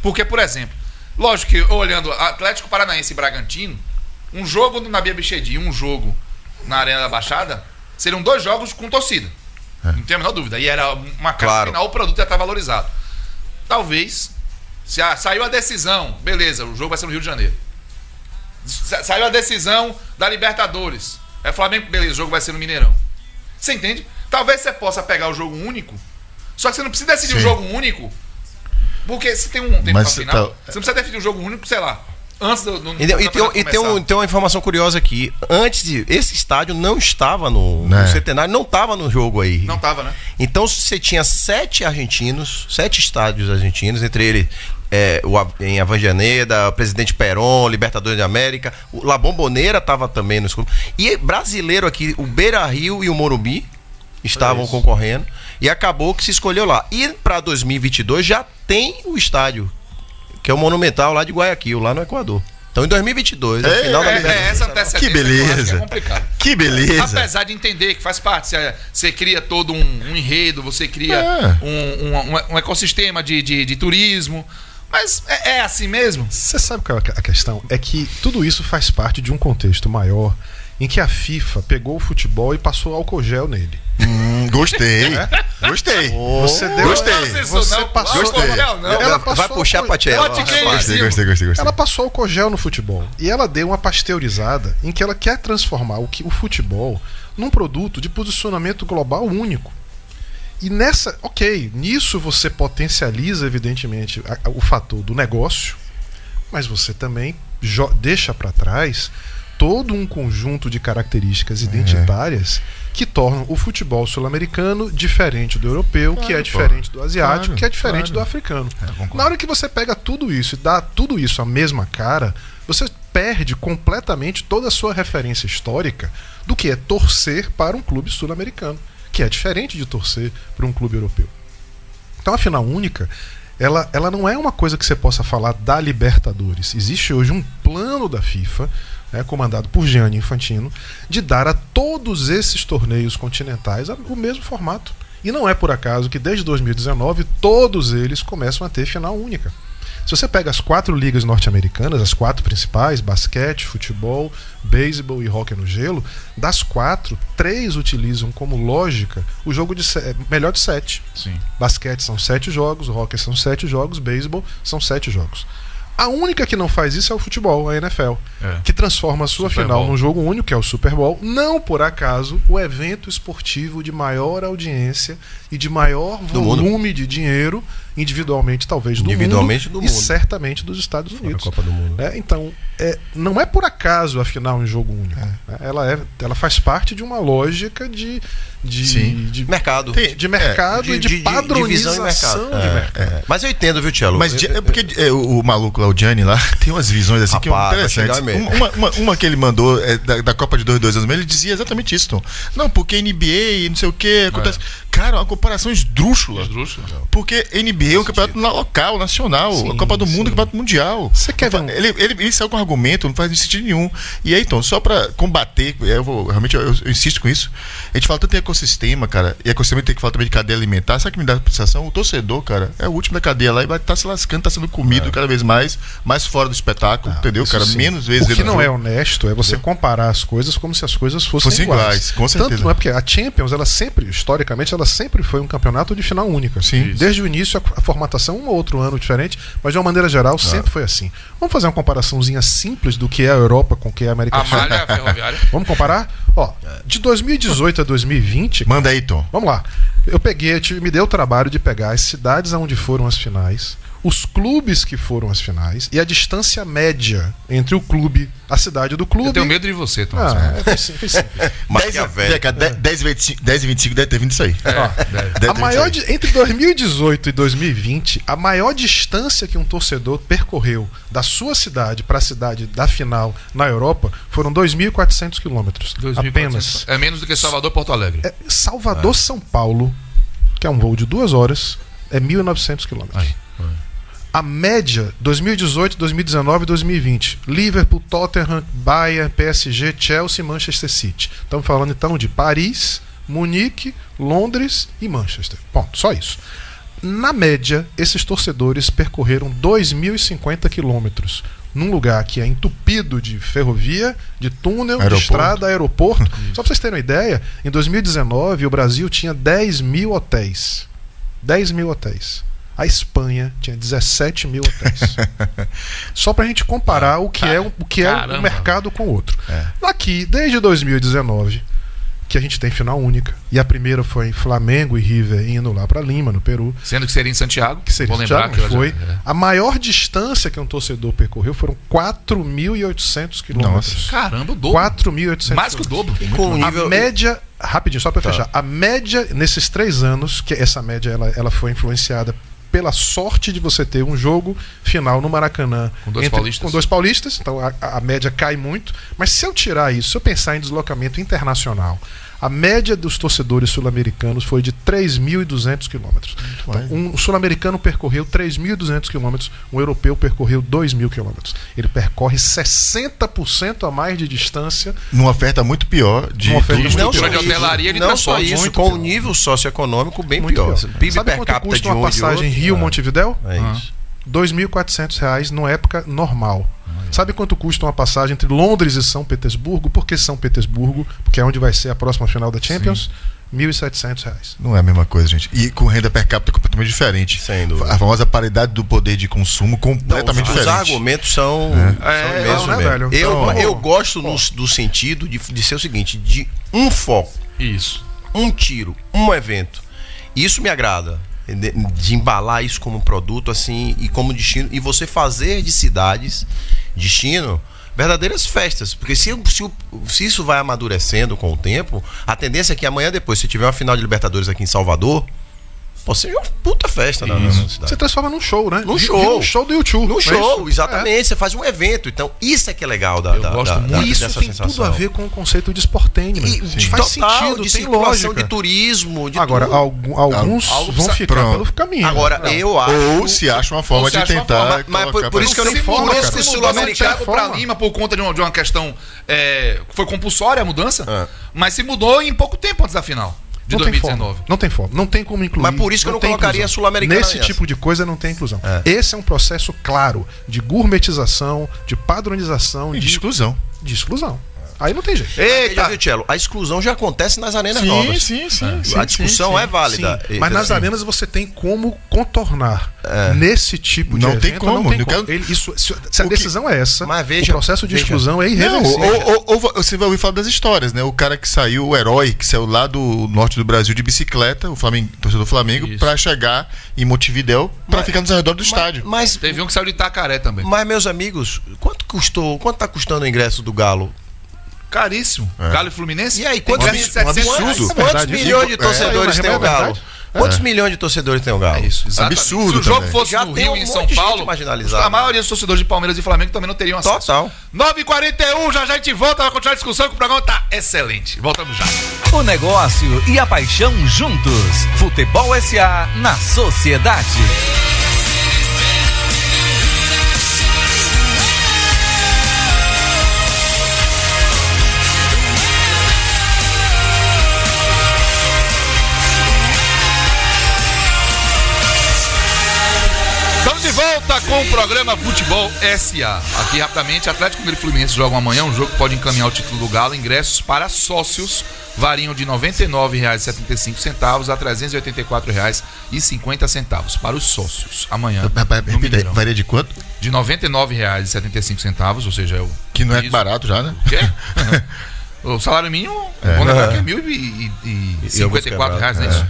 Porque, por exemplo, lógico que olhando Atlético Paranaense e Bragantino, um jogo no Nabia Bichedi um jogo na Arena da Baixada seriam dois jogos com torcida. Não tenho a menor dúvida. E era uma casa Claro. final, o produto já está valorizado. Talvez, se a- saiu a decisão, beleza, o jogo vai ser no Rio de Janeiro. Sa- Saiu a decisão da Libertadores. É Flamengo, beleza, o jogo vai ser no Mineirão. Você entende? Talvez você possa pegar o jogo único, só que você não precisa decidir o Sim. jogo único, porque se tem um tempo Mas final, tá- você não precisa definir o jogo único, sei lá, antes do, do, do E, tem- e tem, e um- tem uma informação curiosa aqui. Antes de. Esse estádio não estava no, no Né. centenário, não estava no jogo aí. Não tava, né? Então você tinha sete argentinos, sete estádios argentinos, entre eles é, o, em Avanjaneda, o Presidente Perón, Libertadores de América, o La Bombonera estava também no escudo. E brasileiro aqui, o Beira Rio e o Morumbi estavam concorrendo. E acabou que se escolheu lá. E para 2022 já tem o estádio, que é o Monumental lá de Guayaquil, lá no Equador. Então em 2022, no É, final da É, é, Libertadores. essa antecedência Que que beleza. é. Que beleza. Apesar de entender que faz parte, você, você cria todo um, um enredo, você cria É. um, um- um- um ecossistema de, de, de turismo. Mas é, é assim mesmo? Você sabe qual é a questão? É que tudo isso faz parte de um contexto maior em que a FIFA pegou o futebol e passou álcool gel nele. Hum, gostei. Gostei. Você deu. Gostei. Isso Você não, passou. não. Ela Vai passou puxar Tchela. Bote que é Gostei, gostei, gostei, gostei. Ela passou álcool gel no futebol. E ela deu uma pasteurizada em que ela quer transformar o, que, o futebol num produto de posicionamento global único. E nessa, ok, nisso você potencializa, evidentemente, a- a- o fator do negócio, mas você também deixa para trás todo um conjunto de características identitárias que tornam o futebol sul-americano diferente do europeu, que é diferente do asiático, Claro, que é diferente claro. do africano. concordo. Na hora que você pega tudo isso e dá tudo isso a mesma cara, você perde completamente toda a sua referência histórica do que é torcer para um clube sul-americano, que é diferente de torcer para um clube europeu. Então a final única, ela, ela não é uma coisa que você possa falar da Libertadores. Existe hoje um plano da FIFA, né, comandado por Gianni Infantino, de dar a todos esses torneios continentais o mesmo formato. E não é por acaso que desde 2019 todos eles começam a ter final única. Se você pega as quatro ligas norte-americanas, as quatro principais, basquete, futebol, beisebol e hóquei no gelo, das quatro, três utilizam como lógica o jogo de se- melhor de sete. Sim. Basquete são sete jogos, hóquei são sete jogos, beisebol são sete jogos. A única que não faz isso é o futebol, a NFL, É. que transforma a sua Super final Bowl. num jogo único, que é o Super Bowl, não por acaso o evento esportivo de maior audiência e de maior volume de dinheiro, individualmente talvez do Individualmente mundo, do e mundo. certamente dos Estados Unidos. Copa do Mundo. É, então, é, não é por acaso a final em jogo único. né? Ela, é, ela faz parte de uma lógica de, de, Sim. de, Mercado. de, de mercado e de, padronização de, mercado. É. Mas eu entendo, viu, Tchelo? Mas é porque é, o, maluco lá, o Gianni lá, tem umas visões assim que Rapaz, chegar interessantes. mesmo. Uma, uma, uma que ele mandou é, da, da Copa de dois, dois anos, ele dizia exatamente isso, Tom. Não, porque NBA e não sei o que acontece. Cara, uma comparação esdrúxula. Esdrúxula. Porque NBA é um campeonato na- local, nacional. Sim, a Copa do Mundo é sim. um campeonato mundial. Você quer ver ele, ele, ele saiu com argumento, não faz sentido nenhum. E aí, então, só pra combater, eu vou, realmente eu, eu insisto com isso. A gente fala tanto em ecossistema, cara, e ecossistema tem que falar também de cadeia alimentar. Sabe o que me dá a sensação? O torcedor, cara, é o último da cadeia lá e vai estar se lascando, tá sendo comido cada vez mais, mais fora do espetáculo, entendeu, Isso cara? sim. Menos vezes O que não no é jogo. honesto é você comparar as coisas como se as coisas fossem, Fossem iguais. iguais, com certeza. Tanto não é porque a Champions, ela sempre, historicamente, ela sempre foi um campeonato de final única. Sim. Desde o início, a, a formatação, um ou outro ano diferente, mas de uma maneira geral, sempre foi assim. Vamos fazer uma comparaçãozinha simples do que é a Europa com o que é a América A do Sul. malha ferroviária. Vamos comparar? Ó, de 2018 a 2020, Manda aí, Tom. Vamos lá. Eu peguei, eu tive, me deu o trabalho de pegar as cidades onde foram as finais, os clubes que foram as finais e a distância média entre o clube, a cidade do clube. Eu tenho medo de você, Tom. Ah, é, foi sim- foi simples. 10, Maquiavélico. é, 10, e 25, 10 e 25 deve ter vindo isso aí. É, Deve A maior entre 2018 e 2020, a maior distância que um torcedor percorreu da sua cidade para a cidade da final na Europa foram 2.400 quilômetros. 2.400. Apenas. É menos do que Salvador Porto Alegre. É, Salvador, São Paulo, que é um voo de duas horas, é 1.900 quilômetros. A média 2018, 2019 e 2020. Liverpool, Tottenham, Bayern, PSG, Chelsea, Manchester City. Estamos falando então de Paris, Munique, Londres e Manchester. Ponto, só isso. Na média, esses torcedores percorreram 2.050 quilômetros num lugar que é entupido de ferrovia, de túnel, Aeroporto. de estrada, aeroporto. Só para vocês terem uma ideia, em 2019 o Brasil tinha 10 mil hotéis. 10 mil hotéis. A Espanha tinha 17 mil hotéis. Só pra gente comparar o que é, o o que é Caramba. um mercado com o outro. Aqui, desde 2019, que a gente tem final única. E a primeira foi Flamengo e River indo lá pra Lima, no Peru. Sendo que seria em Santiago. Que seria Vou lembrar Santiago, que foi. já- é. A maior distância que um torcedor percorreu foram 4.800 quilômetros. Caramba, o dobro. 4.800 Mais que o dobro. Com o nível- a média, rapidinho, só para Tá. fechar, a média nesses três anos, que essa média ela, ela foi influenciada pela sorte de você ter um jogo final no Maracanã Com dois paulistas. com dois paulistas, então a, a média cai muito. Mas se eu tirar isso, se eu pensar em deslocamento internacional, a média dos torcedores sul-americanos foi de 3.200 quilômetros. Então, um sul-americano percorreu 3.200 quilômetros, um europeu percorreu 2.000 quilômetros. Ele percorre 60% a mais de distância Numa oferta muito pior de Uma oferta pior. de hotelaria de não só isso, com o pior. nível socioeconômico bem Muito pior. pior. PIB Sabe per quanto capita custa de uma um de passagem? Rio-Montevidéu? É isso. 2.400 reais numa época normal. Sabe quanto custa uma passagem entre Londres e São Petersburgo? Por que São Petersburgo? Porque é onde vai ser a próxima final da Champions. 1.700 reais. Não é a mesma coisa, gente. E com renda per capita completamente diferente. Sem dúvida. A famosa paridade do poder de consumo completamente Não, os, os diferente. argumentos são, É, são é, imensos né? Eu, Então, eu gosto no, do sentido de, de ser o seguinte: de um foco, Isso. um tiro, um evento. Isso me agrada. De, embalar isso como produto assim e como destino. E você fazer de cidades destino verdadeiras festas. Porque se, se, se isso vai amadurecendo com o tempo, a tendência é que amanhã depois, se tiver uma final de Libertadores aqui em Salvador, pô, seja uma puta festa na, na cidade. Você transforma num show, né? Num show. vira um show do YouTube. No não é show, isso? exatamente. Você faz um evento. Então, isso é que é legal da, Eu da, gosto da- muito. da- isso dessa tem sensação. tudo a ver com o conceito de. E, de Faz total, sentido, de tem lógica. de turismo, de Agora, algum- alguns Algo vão precisa- ficar Pronto. pelo caminho. Agora, Não. eu acho. Ou se acha uma forma de tentar. forma, mas por- por isso que eu não Se forma, Santiago não tem pra forma. Lima por conta de uma, de uma questão. é, foi compulsória a mudança, É. mas se mudou em pouco tempo antes da final de não tem 2019. forma. Não tem forma. Não tem como incluir. Mas por isso que eu não tem colocaria inclusão. a Sul-Americana Nesse tipo de coisa não tem inclusão. É. Esse é um processo claro de gourmetização, de padronização, E de de, exclusão. de exclusão. Aí não tem jeito. Eita, viu, Cello? A exclusão já acontece nas arenas novas. sim, sim, a discussão é válida. Sim, mas nas arenas você tem como contornar nesse tipo de Não tem evento, como, Não tem não como. Ele- isso- se, se a O que- decisão é essa, Mas veja- o processo de veja. exclusão é Não, irreversível. ou, ou- ou você vai ouvir falar das histórias, né? O cara que saiu, o herói que saiu lá do norte do Brasil de bicicleta, o Flamengo, torcedor do Flamengo, Isso. pra chegar em Montevidéu pra ficar nos arredores do estádio. Mas, Teve um que saiu de Itacaré também. mas, meus amigos, quanto custou? Quanto tá custando o ingresso do Galo? Caríssimo. Galo e Fluminense? E aí, quantos, Tem mil- 700 um absurdo. quantos É verdade, milhões de isso- torcedores é, tem o é. Galo? Quantos milhões de torcedores tem o Galo? É isso, exatamente. Absurdo Se o jogo também. fosse Já no tem Rio um e em São Paulo, a maioria dos torcedores de Palmeiras e Flamengo também não teriam acesso. Total. 9h41, já já a gente volta, vai continuar a discussão que o programa tá excelente. Voltamos já. O negócio e a paixão juntos. Futebol SA na sociedade. Volta com o programa Futebol SA. Aqui rapidamente, Atlético Mineiro e Fluminense jogam amanhã, um jogo que pode encaminhar o título do Galo. Ingressos para sócios variam de R$ 99,75 a R$ 384,50 para os sócios. Amanhã. Repita aí, varia de quanto? De R$ 99,75, ou seja, é o Que não é piso. barato já, né? Quê? o salário mínimo, lembrar que é 1.054 reais, não é isso?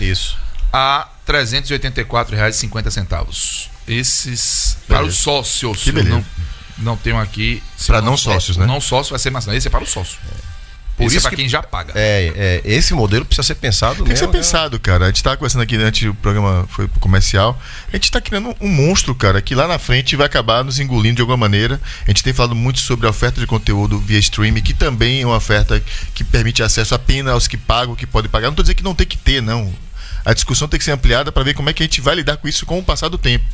É, isso. A R$ 384,50. Esses para os sócios. Que beleza. Não, não tenho aqui. o não sócios, né? Não sócio vai ser mais. Não, esse é para o sócio. Por Por isso é isso para que- quem já paga. É, é, esse modelo precisa ser pensado Tem que ser mesmo. né? pensado, cara. A gente tava conversando aqui antes o programa foi pro comercial. A gente tá criando um monstro, cara, que lá na frente vai acabar nos engolindo de alguma maneira. A gente tem falado muito sobre a oferta de conteúdo via streaming, que também é uma oferta que permite acesso apenas aos que pagam, que podem pagar. Não tô dizendo que não tem que ter, não. A discussão tem que ser ampliada para ver como é que a gente vai lidar com isso com o passar do tempo.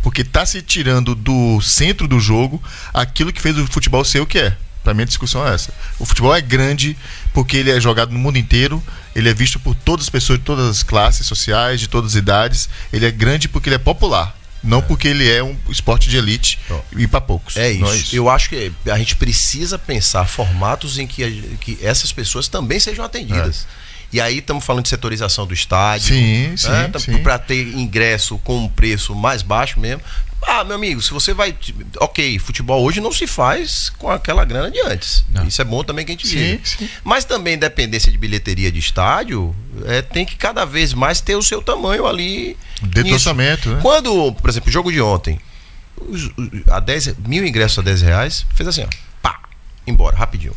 Porque tá se tirando do centro do jogo aquilo que fez o futebol ser o que é. Pra mim a discussão é essa. O futebol é grande porque ele é jogado no mundo inteiro, ele é visto por todas as pessoas de todas as classes sociais, de todas as idades. Ele é grande porque ele é popular, não porque ele é um esporte de elite e para poucos. É Não isso. Eu acho que a gente precisa pensar formatos em que, que essas pessoas também sejam atendidas. E aí estamos falando de setorização do estádio. Sim, sim, sim. Para ter ingresso com um preço mais baixo mesmo. Ah, meu amigo, se você vai. Ok, futebol hoje não se faz com aquela grana de antes. Isso é bom também que a gente Sim, diga. sim. Mas também dependência de bilheteria de estádio é, tem que cada vez mais ter o seu tamanho ali. Orçamento, né? Quando, por exemplo, o jogo de ontem, os- os- a 10, mil ingressos a 10 reais, fez assim, ó, pá, embora, rapidinho.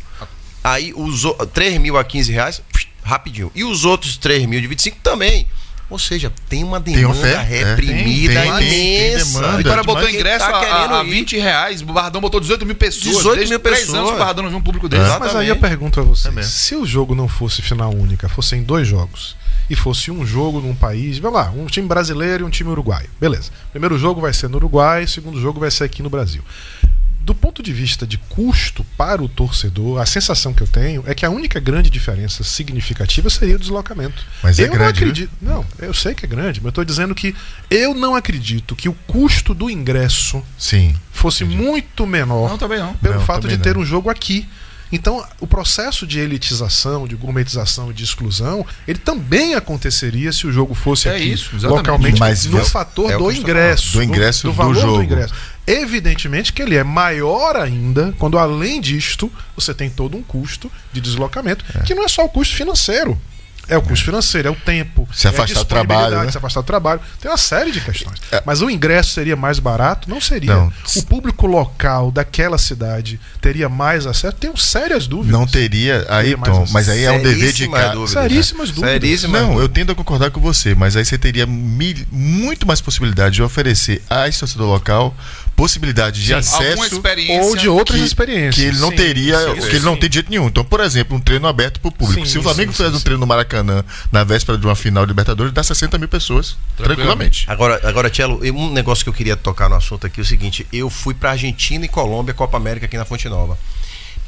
Aí os o- 3 mil a 15 reais, rapidinho. E os outros 3 mil de 25 também. Ou seja, tem uma Tem demanda oferta, é, reprimida tem, tem, tem imensa. demanda. O Vitória demais. botou ingresso tá a, querendo a, a ir. 20 reais. O Bardão botou 18 mil pessoas. 18 Desde mil três pessoas. anos que o Bardão não viu um público desse. É. Mas aí eu pergunto a vocês: mesmo. se o jogo não fosse final única, fossem dois jogos, e fosse um jogo num país, vai lá, um time brasileiro e um time uruguaio. Beleza. Primeiro jogo vai ser no Uruguai, segundo jogo vai ser aqui no Brasil. Do ponto de vista de custo para o torcedor, a sensação que eu tenho é que a única grande diferença significativa seria o deslocamento. Mas é eu não grande, né? acredito. Não, eu sei que é grande, mas eu estou dizendo que eu não acredito que o custo do ingresso Sim. fosse muito menor Não, também não. pelo Não, fato também de ter não. um jogo aqui. Então, o processo de elitização, de gourmetização e de exclusão, ele também aconteceria se o jogo fosse É aqui isso, localmente Mas no é o- fator é do ingresso. Do ingresso no, do valor jogo. do ingresso. Evidentemente que ele é maior ainda quando além disto você tem todo um custo de deslocamento, que não é só o custo financeiro. É o custo financeiro, é o tempo, Se é a afastar do disponibilidade, trabalho, né? se afastar do trabalho. Tem uma série de questões. Mas o ingresso seria mais barato? Não seria. Não. O público local daquela cidade teria mais acesso? Tenho sérias dúvidas. Não teria. Aí, Teria Tom, as mas aí é um dever de casa. dúvidas. Seríssimas dúvidas. Seríssimas Não, eu tendo a concordar com você, mas aí você teria mil- muito mais possibilidade de oferecer a esse torcedor local possibilidade de Alguma acesso. Ou de outras que, experiências. que ele não Sim, teria, sim, que ele não sim. tem de jeito nenhum. Então, por exemplo, um treino aberto para o público. Sim, Se o Flamengo sim, fizer sim, um sim. treino no Maracanã na véspera de uma final de Libertadores, dá 60 mil pessoas, tranquilamente. Agora, agora Tchelo, um negócio que eu queria tocar no assunto aqui é o seguinte: eu fui pra Argentina e Colômbia, Copa América aqui na Fonte Nova.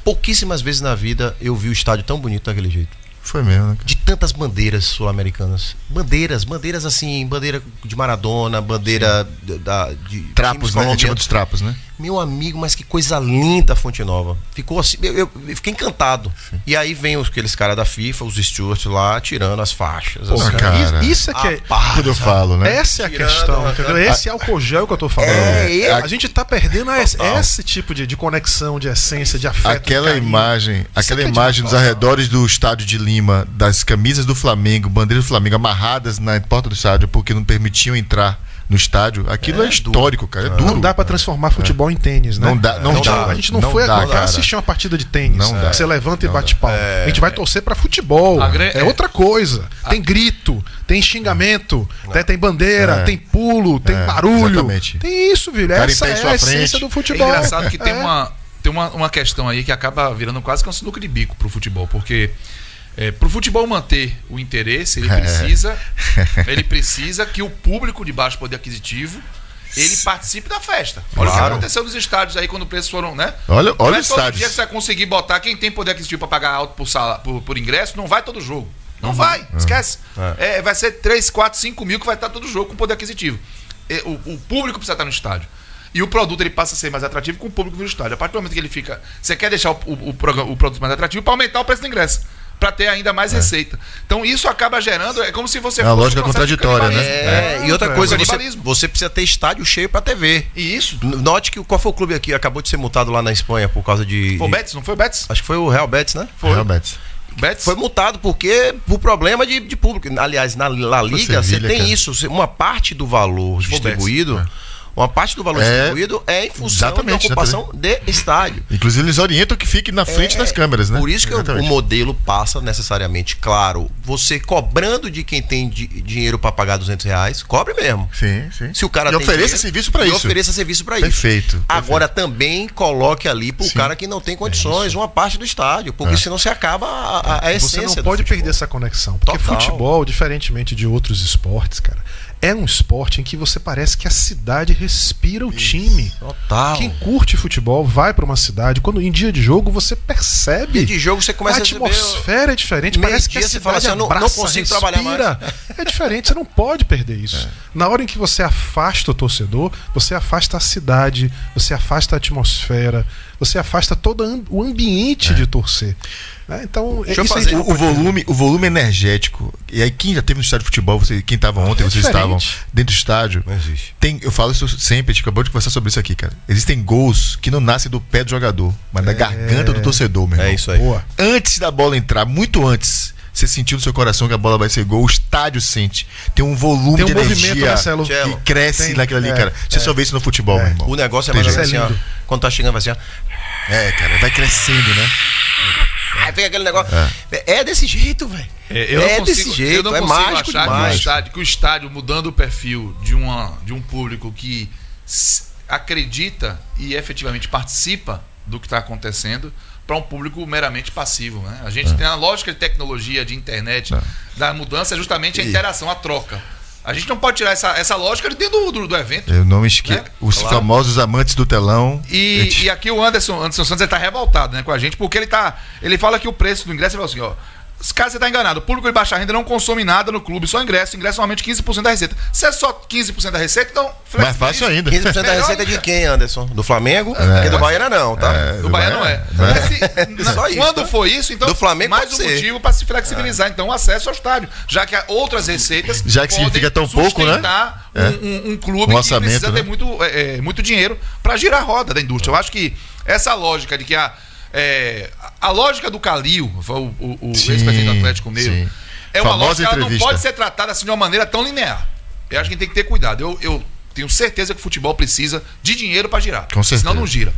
Pouquíssimas vezes na vida eu vi o estádio tão bonito daquele jeito. Foi mesmo, né? De tantas bandeiras sul-americanas. Bandeiras, bandeiras assim, bandeira de Maradona, bandeira da, de Trapos, né? A gente chama colombianos. dos trapos, né? Meu amigo, mas que coisa linda a Fonte Nova. Ficou assim, eu, eu- eu fiquei encantado. E aí vem os- aqueles caras da FIFA, os stewards lá, tirando as faixas. Pô, assim. cara. Isso, isso é que é. Quando eu falo, né? Essa é a Tirando, questão, né? entendeu? Esse álcool gel que eu tô falando. É, é. a gente tá perdendo esse, esse tipo de, de conexão, de essência, de afeto. Aquela imagem, aquela que é imagem dos arredores do estádio de Lima, das camisas do Flamengo, bandeiras do Flamengo amarradas na porta do estádio porque não permitiam entrar no estádio, aquilo é, histórico, cara. É duro. Não dá pra transformar futebol em tênis, né? Não dá- não a gente, dá. A gente não, Não foi dá, agora assistir uma partida de tênis. Não dá. Você levanta e bate pau. A gente vai torcer pra futebol. É é. outra coisa. Tem grito, tem xingamento, né? tem bandeira, É. tem pulo, tem É, barulho. exatamente. Tem isso, em Essa é a essência do É futebol. engraçado que tem, É. uma, tem uma, uma questão aí que acaba virando quase que um sinuca de bico pro futebol, porque é, pro futebol manter o interesse, ele É. precisa, ele precisa que o público de baixo poder aquisitivo ele participe da festa. Olha o que Claro. aconteceu nos estádios aí quando os preços foram, né? Olha- olha Não é os todo estádios. dia que você vai conseguir botar quem tem poder aquisitivo para pagar alto por, sala, por, por ingresso, não vai todo jogo. Não Uhum. vai, esquece. É, vai ser 3, 4, 5 mil que vai estar todo jogo com poder aquisitivo. É, O, o público precisa estar no estádio. E o produto ele passa a ser mais atrativo com o público no estádio. A partir do momento que ele fica. Você quer deixar o, o, o o produto mais atrativo para aumentar o preço do ingresso. Para ter ainda mais receita. Então isso acaba gerando. É como se você É uma fosse lógica um contraditória, né? canibalismo. É, e outra é, coisa, você, canibalismo. você precisa ter estádio cheio pra TV. E isso. Note que o- qual foi o clube aqui acabou de ser multado lá na Espanha por causa de. Foi o Betis, não foi o Betis? Acho que foi o Real Betis, né? Foi. Realmente. Betis? Foi multado porque por problema de, de público. Aliás, na La Liga você Sevilha, tem cara. isso. você- Uma parte do valor foi o distribuído. Uma parte do valor É, distribuído é em função da ocupação de estádio. Inclusive, eles orientam que fique na frente É, das câmeras, né? Por isso que o- o modelo passa necessariamente, claro, você cobrando de quem tem di- dinheiro para pagar 200 reais, cobre mesmo. Sim, sim. Se o cara e ofereça dinheiro, serviço para e isso. ofereça serviço para isso. Perfeito, Agora também coloque ali pro Sim. cara que não tem condições uma parte do estádio, porque É. senão se acaba a, a- a essência. Você não pode perder essa conexão. Porque Total. futebol, diferentemente de outros esportes, cara, é um esporte em que você parece que a cidade respira o time. Total. Quem curte futebol vai pra uma cidade, quando em dia de jogo você percebe. Dia de jogo você começa a a atmosfera é diferente, parece que a você fala cidade assim, eu não- abraça, consigo trabalhar respira. É diferente, você não pode perder isso. Na hora em que você afasta o torcedor, você afasta a cidade, você afasta a atmosfera, você afasta todo o ambiente de torcer. né? Então, Deixa isso fazer gente O, volume, o volume energético. E aí, quem já teve no estádio de futebol, você, quem estava ontem, É vocês estavam dentro do estádio. Não existe. Tem, eu falo isso sempre, a gente acabou de conversar sobre isso aqui, cara. Existem gols que não nascem do pé do jogador, mas da garganta do torcedor, meu irmão. É isso aí. Boa. Antes da bola entrar, muito antes, você sentiu no seu coração que a bola vai ser gol, o estádio sente. Tem um volume Tem um de energia Marcelo. que cresce Tem, naquilo ali, é, cara. Você é. só vê isso no futebol, É. meu irmão. O negócio é mais assim, ó, quando tá chegando vai assim, ó. É, cara, vai crescendo, né? Aí vem aquele negócio. É, desse jeito, velho. É, eu não é consigo- desse jeito, eu não é consigo mágico achar que o, estádio, que o estádio mudando o perfil de, uma, de um público que acredita e efetivamente participa do que está acontecendo para um público meramente passivo. Né? A É. gente tem a lógica de tecnologia, de internet, da mudança é justamente a interação, a troca. A gente não pode tirar essa, essa lógica de dentro do, do, do evento. Eu não esqueço. Né? Os Claro. famosos amantes do telão. E, Gente, e aqui o Anderson, Anderson Santos ele tá revoltado né, com a gente, porque ele tá. Ele fala que o preço do ingresso fala assim, ó. Esse cara você tá enganado. O público de baixa renda não consome nada no clube, só ingresso. Ingresso é normalmente 15% da receita. Se é só 15% da receita, então. Mais fácil ainda. 15% da Melhor receita é de quem, Anderson? Do Flamengo? Porque do Bahia não, tá? É, Do Bahia não é. Mas se- na- Só isso, quando tá? for isso, então Do Flamengo mais um ser. motivo para se flexibilizar então o acesso ao estádio, já que há outras receitas Já que significa tão pouco, né? É. um, um- um clube Um que precisa né? ter muito, é, é, muito dinheiro para girar a roda da indústria. Eu acho que essa lógica de que a é, a lógica do Calil, o, o, ex-presidente do Atlético Mineiro, sim. é uma Famosa lógica que não pode ser tratada assim de uma maneira tão linear. Eu acho que a gente tem que ter cuidado. Eu, eu tenho certeza que o futebol precisa de dinheiro para girar. Com certeza. Senão não gira.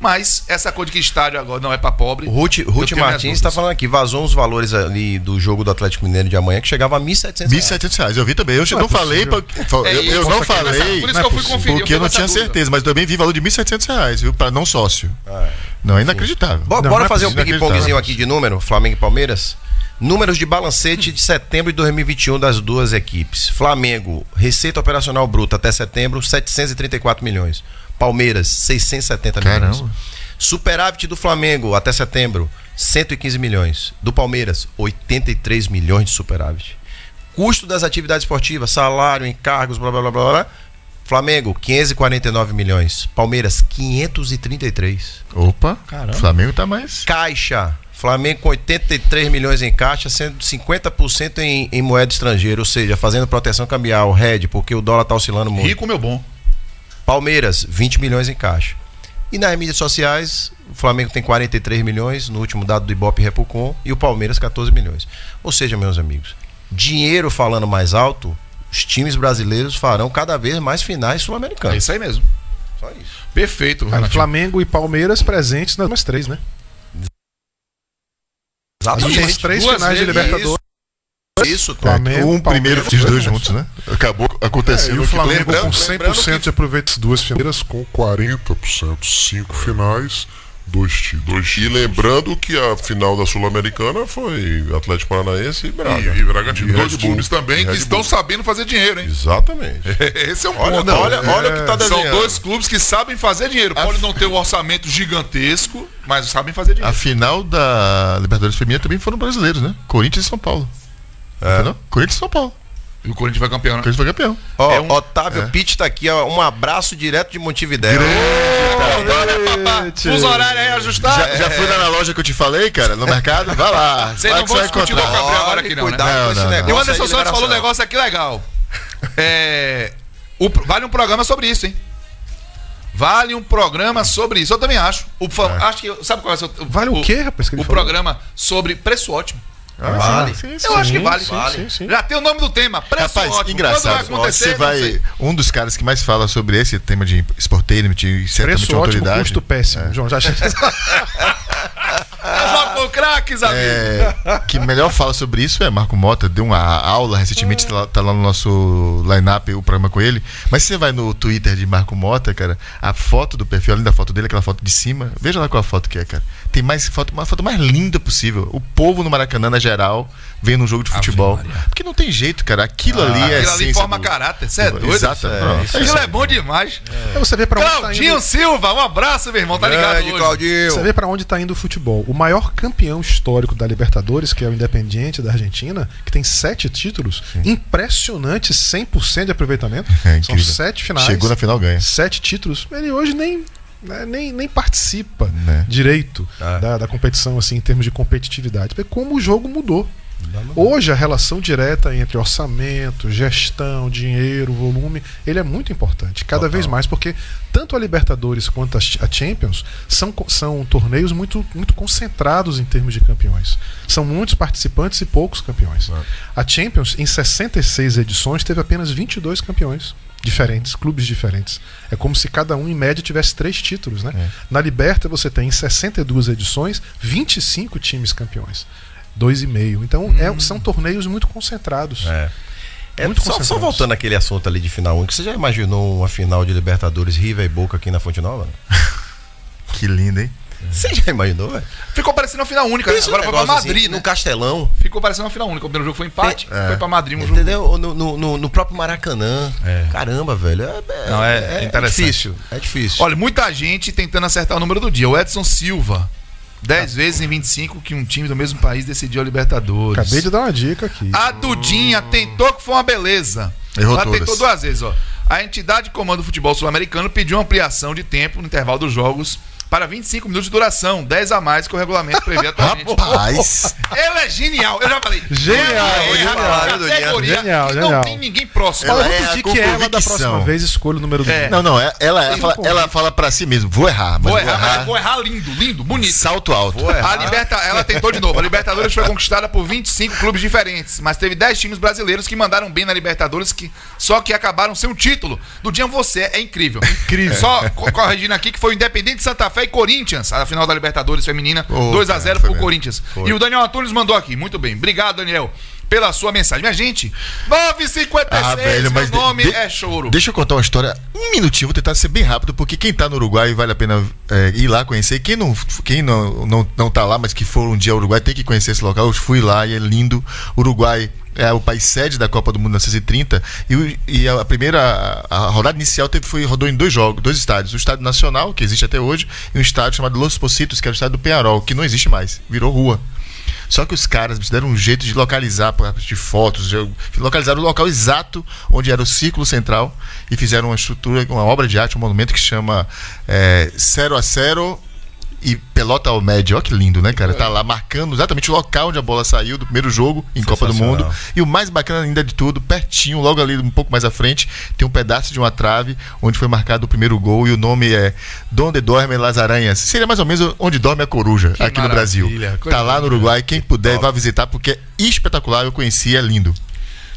Mas essa coisa de que estádio agora não é para pobre. O Ruth, Ruth Martins está falando aqui, vazou uns valores ali do jogo do Atlético Mineiro de amanhã que chegava a 1.700 reais. 1.700 reais. Eu vi também. Eu não, Não é falei. pra- É, eu e eu não falei. nessa- por isso que eu fui conferir, Porque eu eu não tinha dúvida. certeza, mas também vi valor de 1.700 reais, viu? Para não sócio. Não, é inacreditável. Bo- Não, bora não é fazer um ping-pongzinho aqui de número, Flamengo e Palmeiras. Números de balancete de setembro de 2021 das duas equipes. Flamengo, receita operacional bruta até setembro, 734 milhões. Palmeiras, 670 milhões. Caramba. Superávit do Flamengo até setembro, 115 milhões. Do Palmeiras, 83 milhões de superávit. Custo das atividades esportivas, salário, encargos, blá blá blá blá. blá. Flamengo, 549 milhões. Palmeiras, 533. Opa, Caramba. Flamengo tá mais. Caixa. Flamengo com 83 milhões em caixa, sendo 50% em, em moeda estrangeira, ou seja, fazendo proteção cambial, RED, porque o dólar tá oscilando muito. Rico, meu bom. Palmeiras, 20 milhões em caixa. E nas mídias sociais, o Flamengo tem 43 milhões, no último dado do Ibope Repucom, e o Palmeiras 14 milhões. Ou seja, meus amigos, dinheiro falando mais alto, os times brasileiros farão cada vez mais finais É sul-americanas. isso aí mesmo. Só isso. Perfeito, Renatinho. Flamengo e Palmeiras presentes nas três, né? As últimas três Duas finais de vezes. Isso. Flamengo, um primeiro os dois juntos, né? Acabou É, acontecendo. e o que- Flamengo lembrando- com 100% de aproveitamento das duas finais. com 40%, cinco finais, dois títulos. E lembrando que a final da Sul-Americana foi Atlético Paranaense e Braga. E, e Bragantino, dois times também que estão sabendo fazer dinheiro, hein? Exatamente. Esse é um Olha, ponto. olha, olha o que tá São desenhando. dois clubes que sabem fazer dinheiro. Pode não ter um orçamento gigantesco, mas sabem fazer A dinheiro. final da Libertadores Feminina também foram brasileiros, né? Corinthians e São Paulo. É. Não? Corinthians e São Paulo. E o Corinthians vai campeão, né? Corinthians foi campeão. Ó, É um- Otávio Pitt tá aqui, ó. Um abraço direto de Montevidéu. Fuso horário aí ajustado. Já, já fui lá na loja que eu te falei, cara, no mercado? Vai lá. Vocês vai não vão vai discutir o Gabriel agora aqui não, né? cuidado Não, com esse não, negócio. E o Anderson Santos falou um negócio aqui legal. É, o- vale um programa sobre isso, hein? Vale um programa sobre isso. Eu também acho. O, fa- Acho que. Sabe qual é o, seu- Vale o quê, rapaz, que O falou? programa sobre preço ótimo. Ah, Vale. sim, sim, Eu acho que vale. sim, vale. sim, sim. Já tem o nome do tema. Preço Rapaz, ótimo. engraçado. Vai acontecer, Você vai. Um dos caras que mais fala sobre esse tema de Sportainment e certamente Preço ótimo, autoridade. custo péssimo. João, já com craques, amigo. É, que melhor fala sobre isso é Marco Mota, deu uma aula recentemente, tá lá, tá lá no nosso line-up o programa com ele. Mas você vai no Twitter de Marco Mota, cara, a foto do perfil, além da foto dele, aquela foto de cima, veja lá qual a foto que é, cara. Tem mais foto, uma foto mais linda possível. O povo no Maracanã, na geral, vendo um jogo de futebol. Porque não tem jeito, cara. Aquilo ali é. Aquilo ali forma do- caráter. Você é doido? Exato. É, isso É Aquilo isso é bom demais. É, você vê pra onde tá Claudinho indo. Silva, um abraço, meu irmão. Tá ligado Grande hoje. Claudinho. Você vê pra onde tá indo o futebol. O maior campeão histórico da Libertadores, que é o Independiente da Argentina, que tem sete títulos, impressionante, 100% de aproveitamento. É São sete finais. Chegou na final, ganha. Sete títulos. Ele hoje nem, né, nem, nem participa Né. direito É. da, da competição, assim, em termos de competitividade. Porque como o jogo mudou. Hoje a relação direta entre orçamento, gestão, dinheiro, volume, ele é muito importante, cada vez mais, porque tanto a Libertadores quanto a Ch- a Champions são, são torneios muito, muito concentrados em termos de campeões. São muitos participantes e poucos campeões. A Champions, em 66 edições, teve apenas 22 campeões diferentes, clubes diferentes. É como se cada um, em média, tivesse três títulos. Né? Na Liberta, você tem, em 62 edições, 25 times campeões. Dois e meio. Então, é- são torneios muito concentrados. É. É, Muito só, só voltando àquele assunto ali de final única, você já imaginou uma final de Libertadores River e Boca aqui na Fonte Nova? Que lindo, hein? Você já imaginou, velho? Ficou parecendo uma final única. né? Pensa um Agora foi pra Madrid, assim, né? No Castelão. Ficou parecendo uma final única. O primeiro jogo foi empate, foi pra Madrid um jogo. Entendeu? No, no, no- próprio Maracanã. Caramba, velho. É, é- Não, é interessante. difícil. É difícil. Olha, muita gente tentando acertar o número do dia. O Edson Silva. 10 vezes em 25 que um time do mesmo país decidiu a Libertadores. Acabei de dar uma dica aqui. A Dudinha tentou que foi uma beleza. Errou Ela todas. tentou duas vezes, ó. A entidade de comando do futebol sul-americano pediu uma ampliação de tempo no intervalo dos jogos para 25 minutos de duração, 10 a mais que o regulamento prevê atualmente. Rapaz! Ele é genial, eu já falei. Genial, É, genial, categoria Genial, que genial. Não tem ninguém próximo. Olha, eu Ela vou é pedir que ela, da próxima vez, escolha o número do É. Não, não, é- ela, ela, fala, ela fala pra si mesmo, vou errar, mas Vou vou, errar, vou errar lindo, lindo, bonito. Salto alto. A Liberta, ela tentou de novo. A Libertadores foi conquistada por 25 clubes diferentes, mas teve 10 times brasileiros que mandaram bem na Libertadores, que, só que acabaram sem um título. Do dia você é incrível. Incrível. Só co- corrigindo aqui que foi o Independente Santa Fé e Corinthians, a final da Libertadores feminina, Oh, 2 a cara, 0 foi pro. Corinthians. E o Daniel Antunes mandou aqui. Muito bem. Obrigado, Daniel, pela sua mensagem. Minha gente, 9h56, Ah, velho, meu de- nome de- é choro. Deixa eu contar uma história, um minutinho, vou tentar ser bem rápido, porque quem tá no Uruguai vale a pena é, ir lá conhecer. Quem não, quem não, não, não tá lá, mas que for um dia ao Uruguai, tem que conhecer esse local. Eu fui lá e é lindo. Uruguai é o país sede da Copa do Mundo 1930 e, e a primeira a rodada inicial teve, foi, rodou em dois jogos, dois estádios. O Estádio Nacional, que existe até hoje, e um estádio chamado Los Positos, que era o estádio do Penharol, que não existe mais, virou rua. Só que os caras deram um jeito de localizar, de fotos, localizaram o local exato onde era o círculo central e fizeram uma estrutura, uma obra de arte, um monumento que chama é, Zero a Zero e Pelota ao Médio. Olha que lindo, né, cara? Tá lá marcando exatamente o local onde a bola saiu do primeiro jogo em Copa do. Mundo. E o mais bacana ainda de tudo, pertinho, logo ali, um pouco mais à frente, tem um pedaço de uma trave onde foi marcado o primeiro gol e o nome é Donde Dormem Las Aranhas. Seria mais ou menos onde dorme a coruja Que aqui no Brasil. Tá lá no Uruguai, quem puder vá visitar porque é espetacular, eu conheci, é lindo.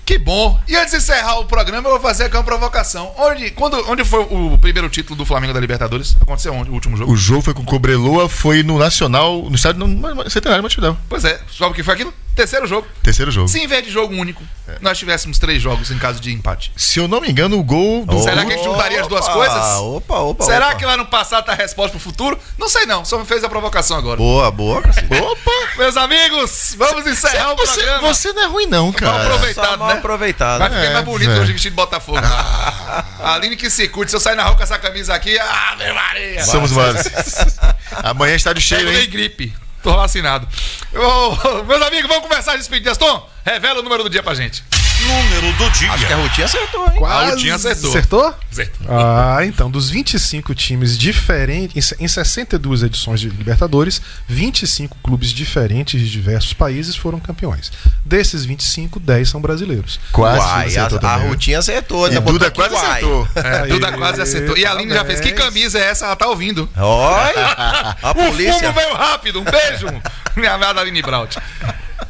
Que bom. E antes de encerrar o programa, eu vou fazer aqui uma provocação. Onde, quando, onde foi o primeiro título do Flamengo da Libertadores? Aconteceu onde? O último jogo? O jogo foi com o Cobreloa, foi no Nacional, no estádio no, Centenário Montevidéu. Pois é. Sabe o que foi aquilo? Terceiro jogo. Terceiro jogo. Se em vez de jogo único, nós tivéssemos três jogos em caso de empate. Se eu não me engano, o gol do. Será que a gente juntaria as duas coisas? Opa, opa, Será opa. que lá no passado tá a resposta pro futuro? Não sei não, só me fez a provocação agora. Boa, boa. Opa! Meus amigos, vamos encerrar o Você, programa. você não é ruim, não, Mal cara. aproveitado, Só mal né? aproveitado. Vai ficar É, mais bonito velho. hoje vestido de Botafogo. A Aline que se curte, se eu sair na rua com essa camisa aqui, ah, meu Maria. Somos mais. Amanhã estádio cheio, Pego nem hein? gripe. Tô vacinado. Ô, meus amigos, vamos começar as despedidas. Tom, revela o número do dia pra gente. Número do dia. Acho que a Rutinha acertou, hein? A Rutinha acertou. Acertou? Acertou. Ah, então, dos 25 times diferentes, em 62 edições de Libertadores, 25 clubes diferentes de diversos países foram campeões. Desses 25, 10 são brasileiros. Quase Uai, a, a também. Rutinha acertou. E ainda botou Duda quase uai. acertou. É, Aí, Duda quase acertou. E a Aline já fez. Que camisa é essa? Ela tá ouvindo. Olha, a O polícia. fumo veio rápido. Um beijo, minha amada Aline Braut.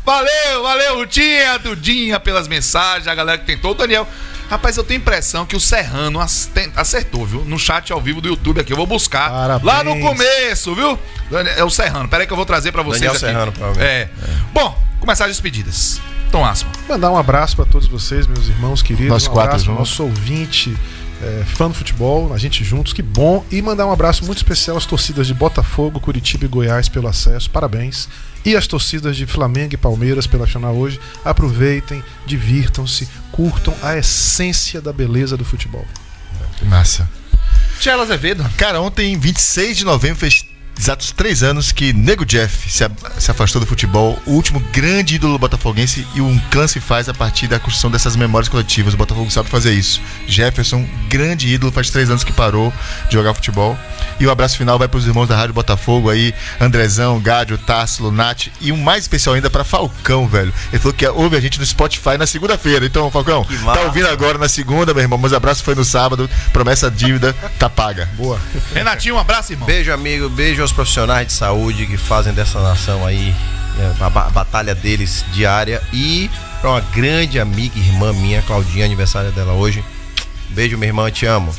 Valeu, valeu, Rutinha, Dudinha, pelas mensagens, a galera que tentou. O Daniel. Rapaz, eu tenho impressão que o Serrano acertou, viu? No chat ao vivo do YouTube aqui. Eu vou buscar. Parabéns. Lá no começo, viu? É o Serrano. Peraí que eu vou trazer pra vocês Daniel aqui. Serrano, provavelmente. É. Bom, começar as despedidas. Tom Asma. Mandar um abraço para todos vocês, meus irmãos queridos. Nós um quatro juntos. nosso ouvinte, é, fã do futebol, a gente juntos, que bom. E mandar um abraço muito especial às torcidas de Botafogo, Curitiba e Goiás pelo acesso, parabéns. E às torcidas de Flamengo e Palmeiras pela final hoje. Aproveitem, divirtam-se, curtam a essência da beleza do futebol. Massa. Tchela Azevedo. Cara, ontem, 26 de novembro, fez exatos três anos que Nego Jeff se, se afastou do futebol, o último grande ídolo botafoguense, e um clã se faz a partir da construção dessas memórias coletivas. O Botafogo sabe fazer isso. Jefferson, grande ídolo, faz três anos que parou de jogar futebol. E o abraço final vai para os irmãos da Rádio Botafogo aí, Andrezão, Gádio, Tássilo, Nath, e um mais especial ainda para Falcão, velho. Ele falou que ouve a gente no Spotify na segunda-feira. Então, Falcão, tá ouvindo agora na segunda, meu irmão, mas abraço foi no sábado, promessa dívida, tá paga. Boa. Renatinho, um abraço, irmão. Beijo, amigo. Beijo aos profissionais de saúde que fazem dessa nação aí é, a, ba- a batalha deles diária. E pra uma grande amiga irmã minha, Claudinha, aniversário dela hoje. Beijo, minha irmã, te amo.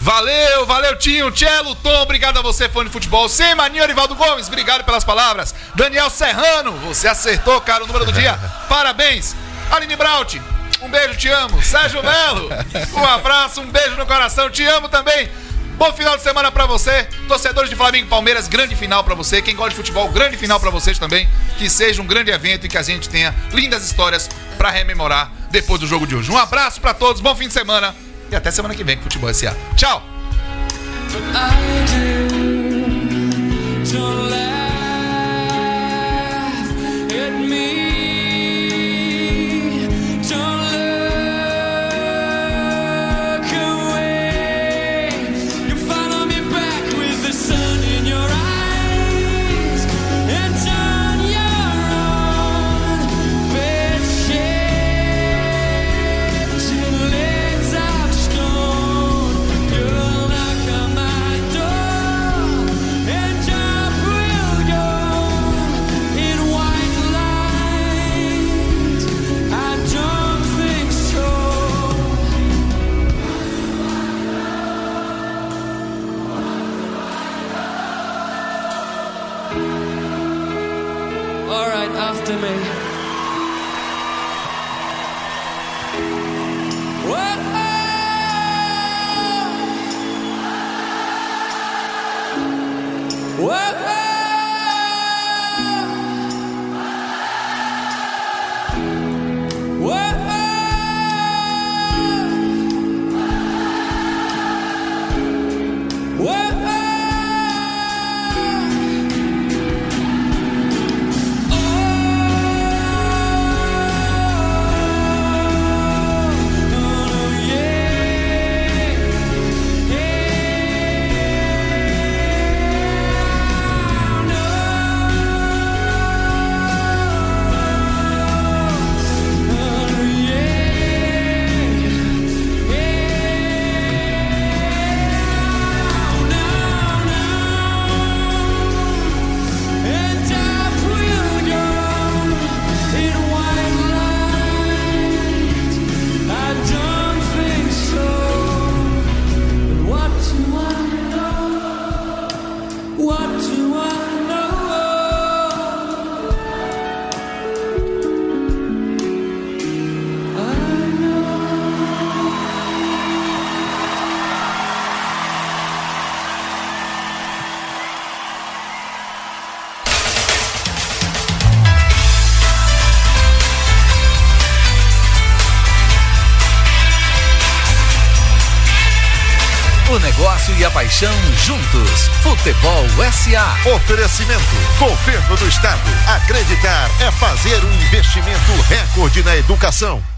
Valeu, valeu, Tinho, Tchelo, Tom, obrigado a você, fã de futebol. Sem Maninho Arivaldo Gomes, obrigado pelas palavras. Daniel Serrano, você acertou, cara, o número do dia. Parabéns. Aline Braut, um beijo, te amo. Sérgio Melo, um abraço, um beijo no coração, te amo também. Bom final de semana pra você, torcedores de Flamengo e Palmeiras, grande final pra você. Quem gosta de futebol, grande final pra vocês também. Que seja um grande evento e que a gente tenha lindas histórias pra rememorar depois do jogo de hoje. Um abraço pra todos, bom fim de semana e até semana que vem com Futebol SA. Tchau! All right, after me. Futebol SA. Oferecimento. Governo do Estado. Acreditar é fazer um investimento recorde na educação.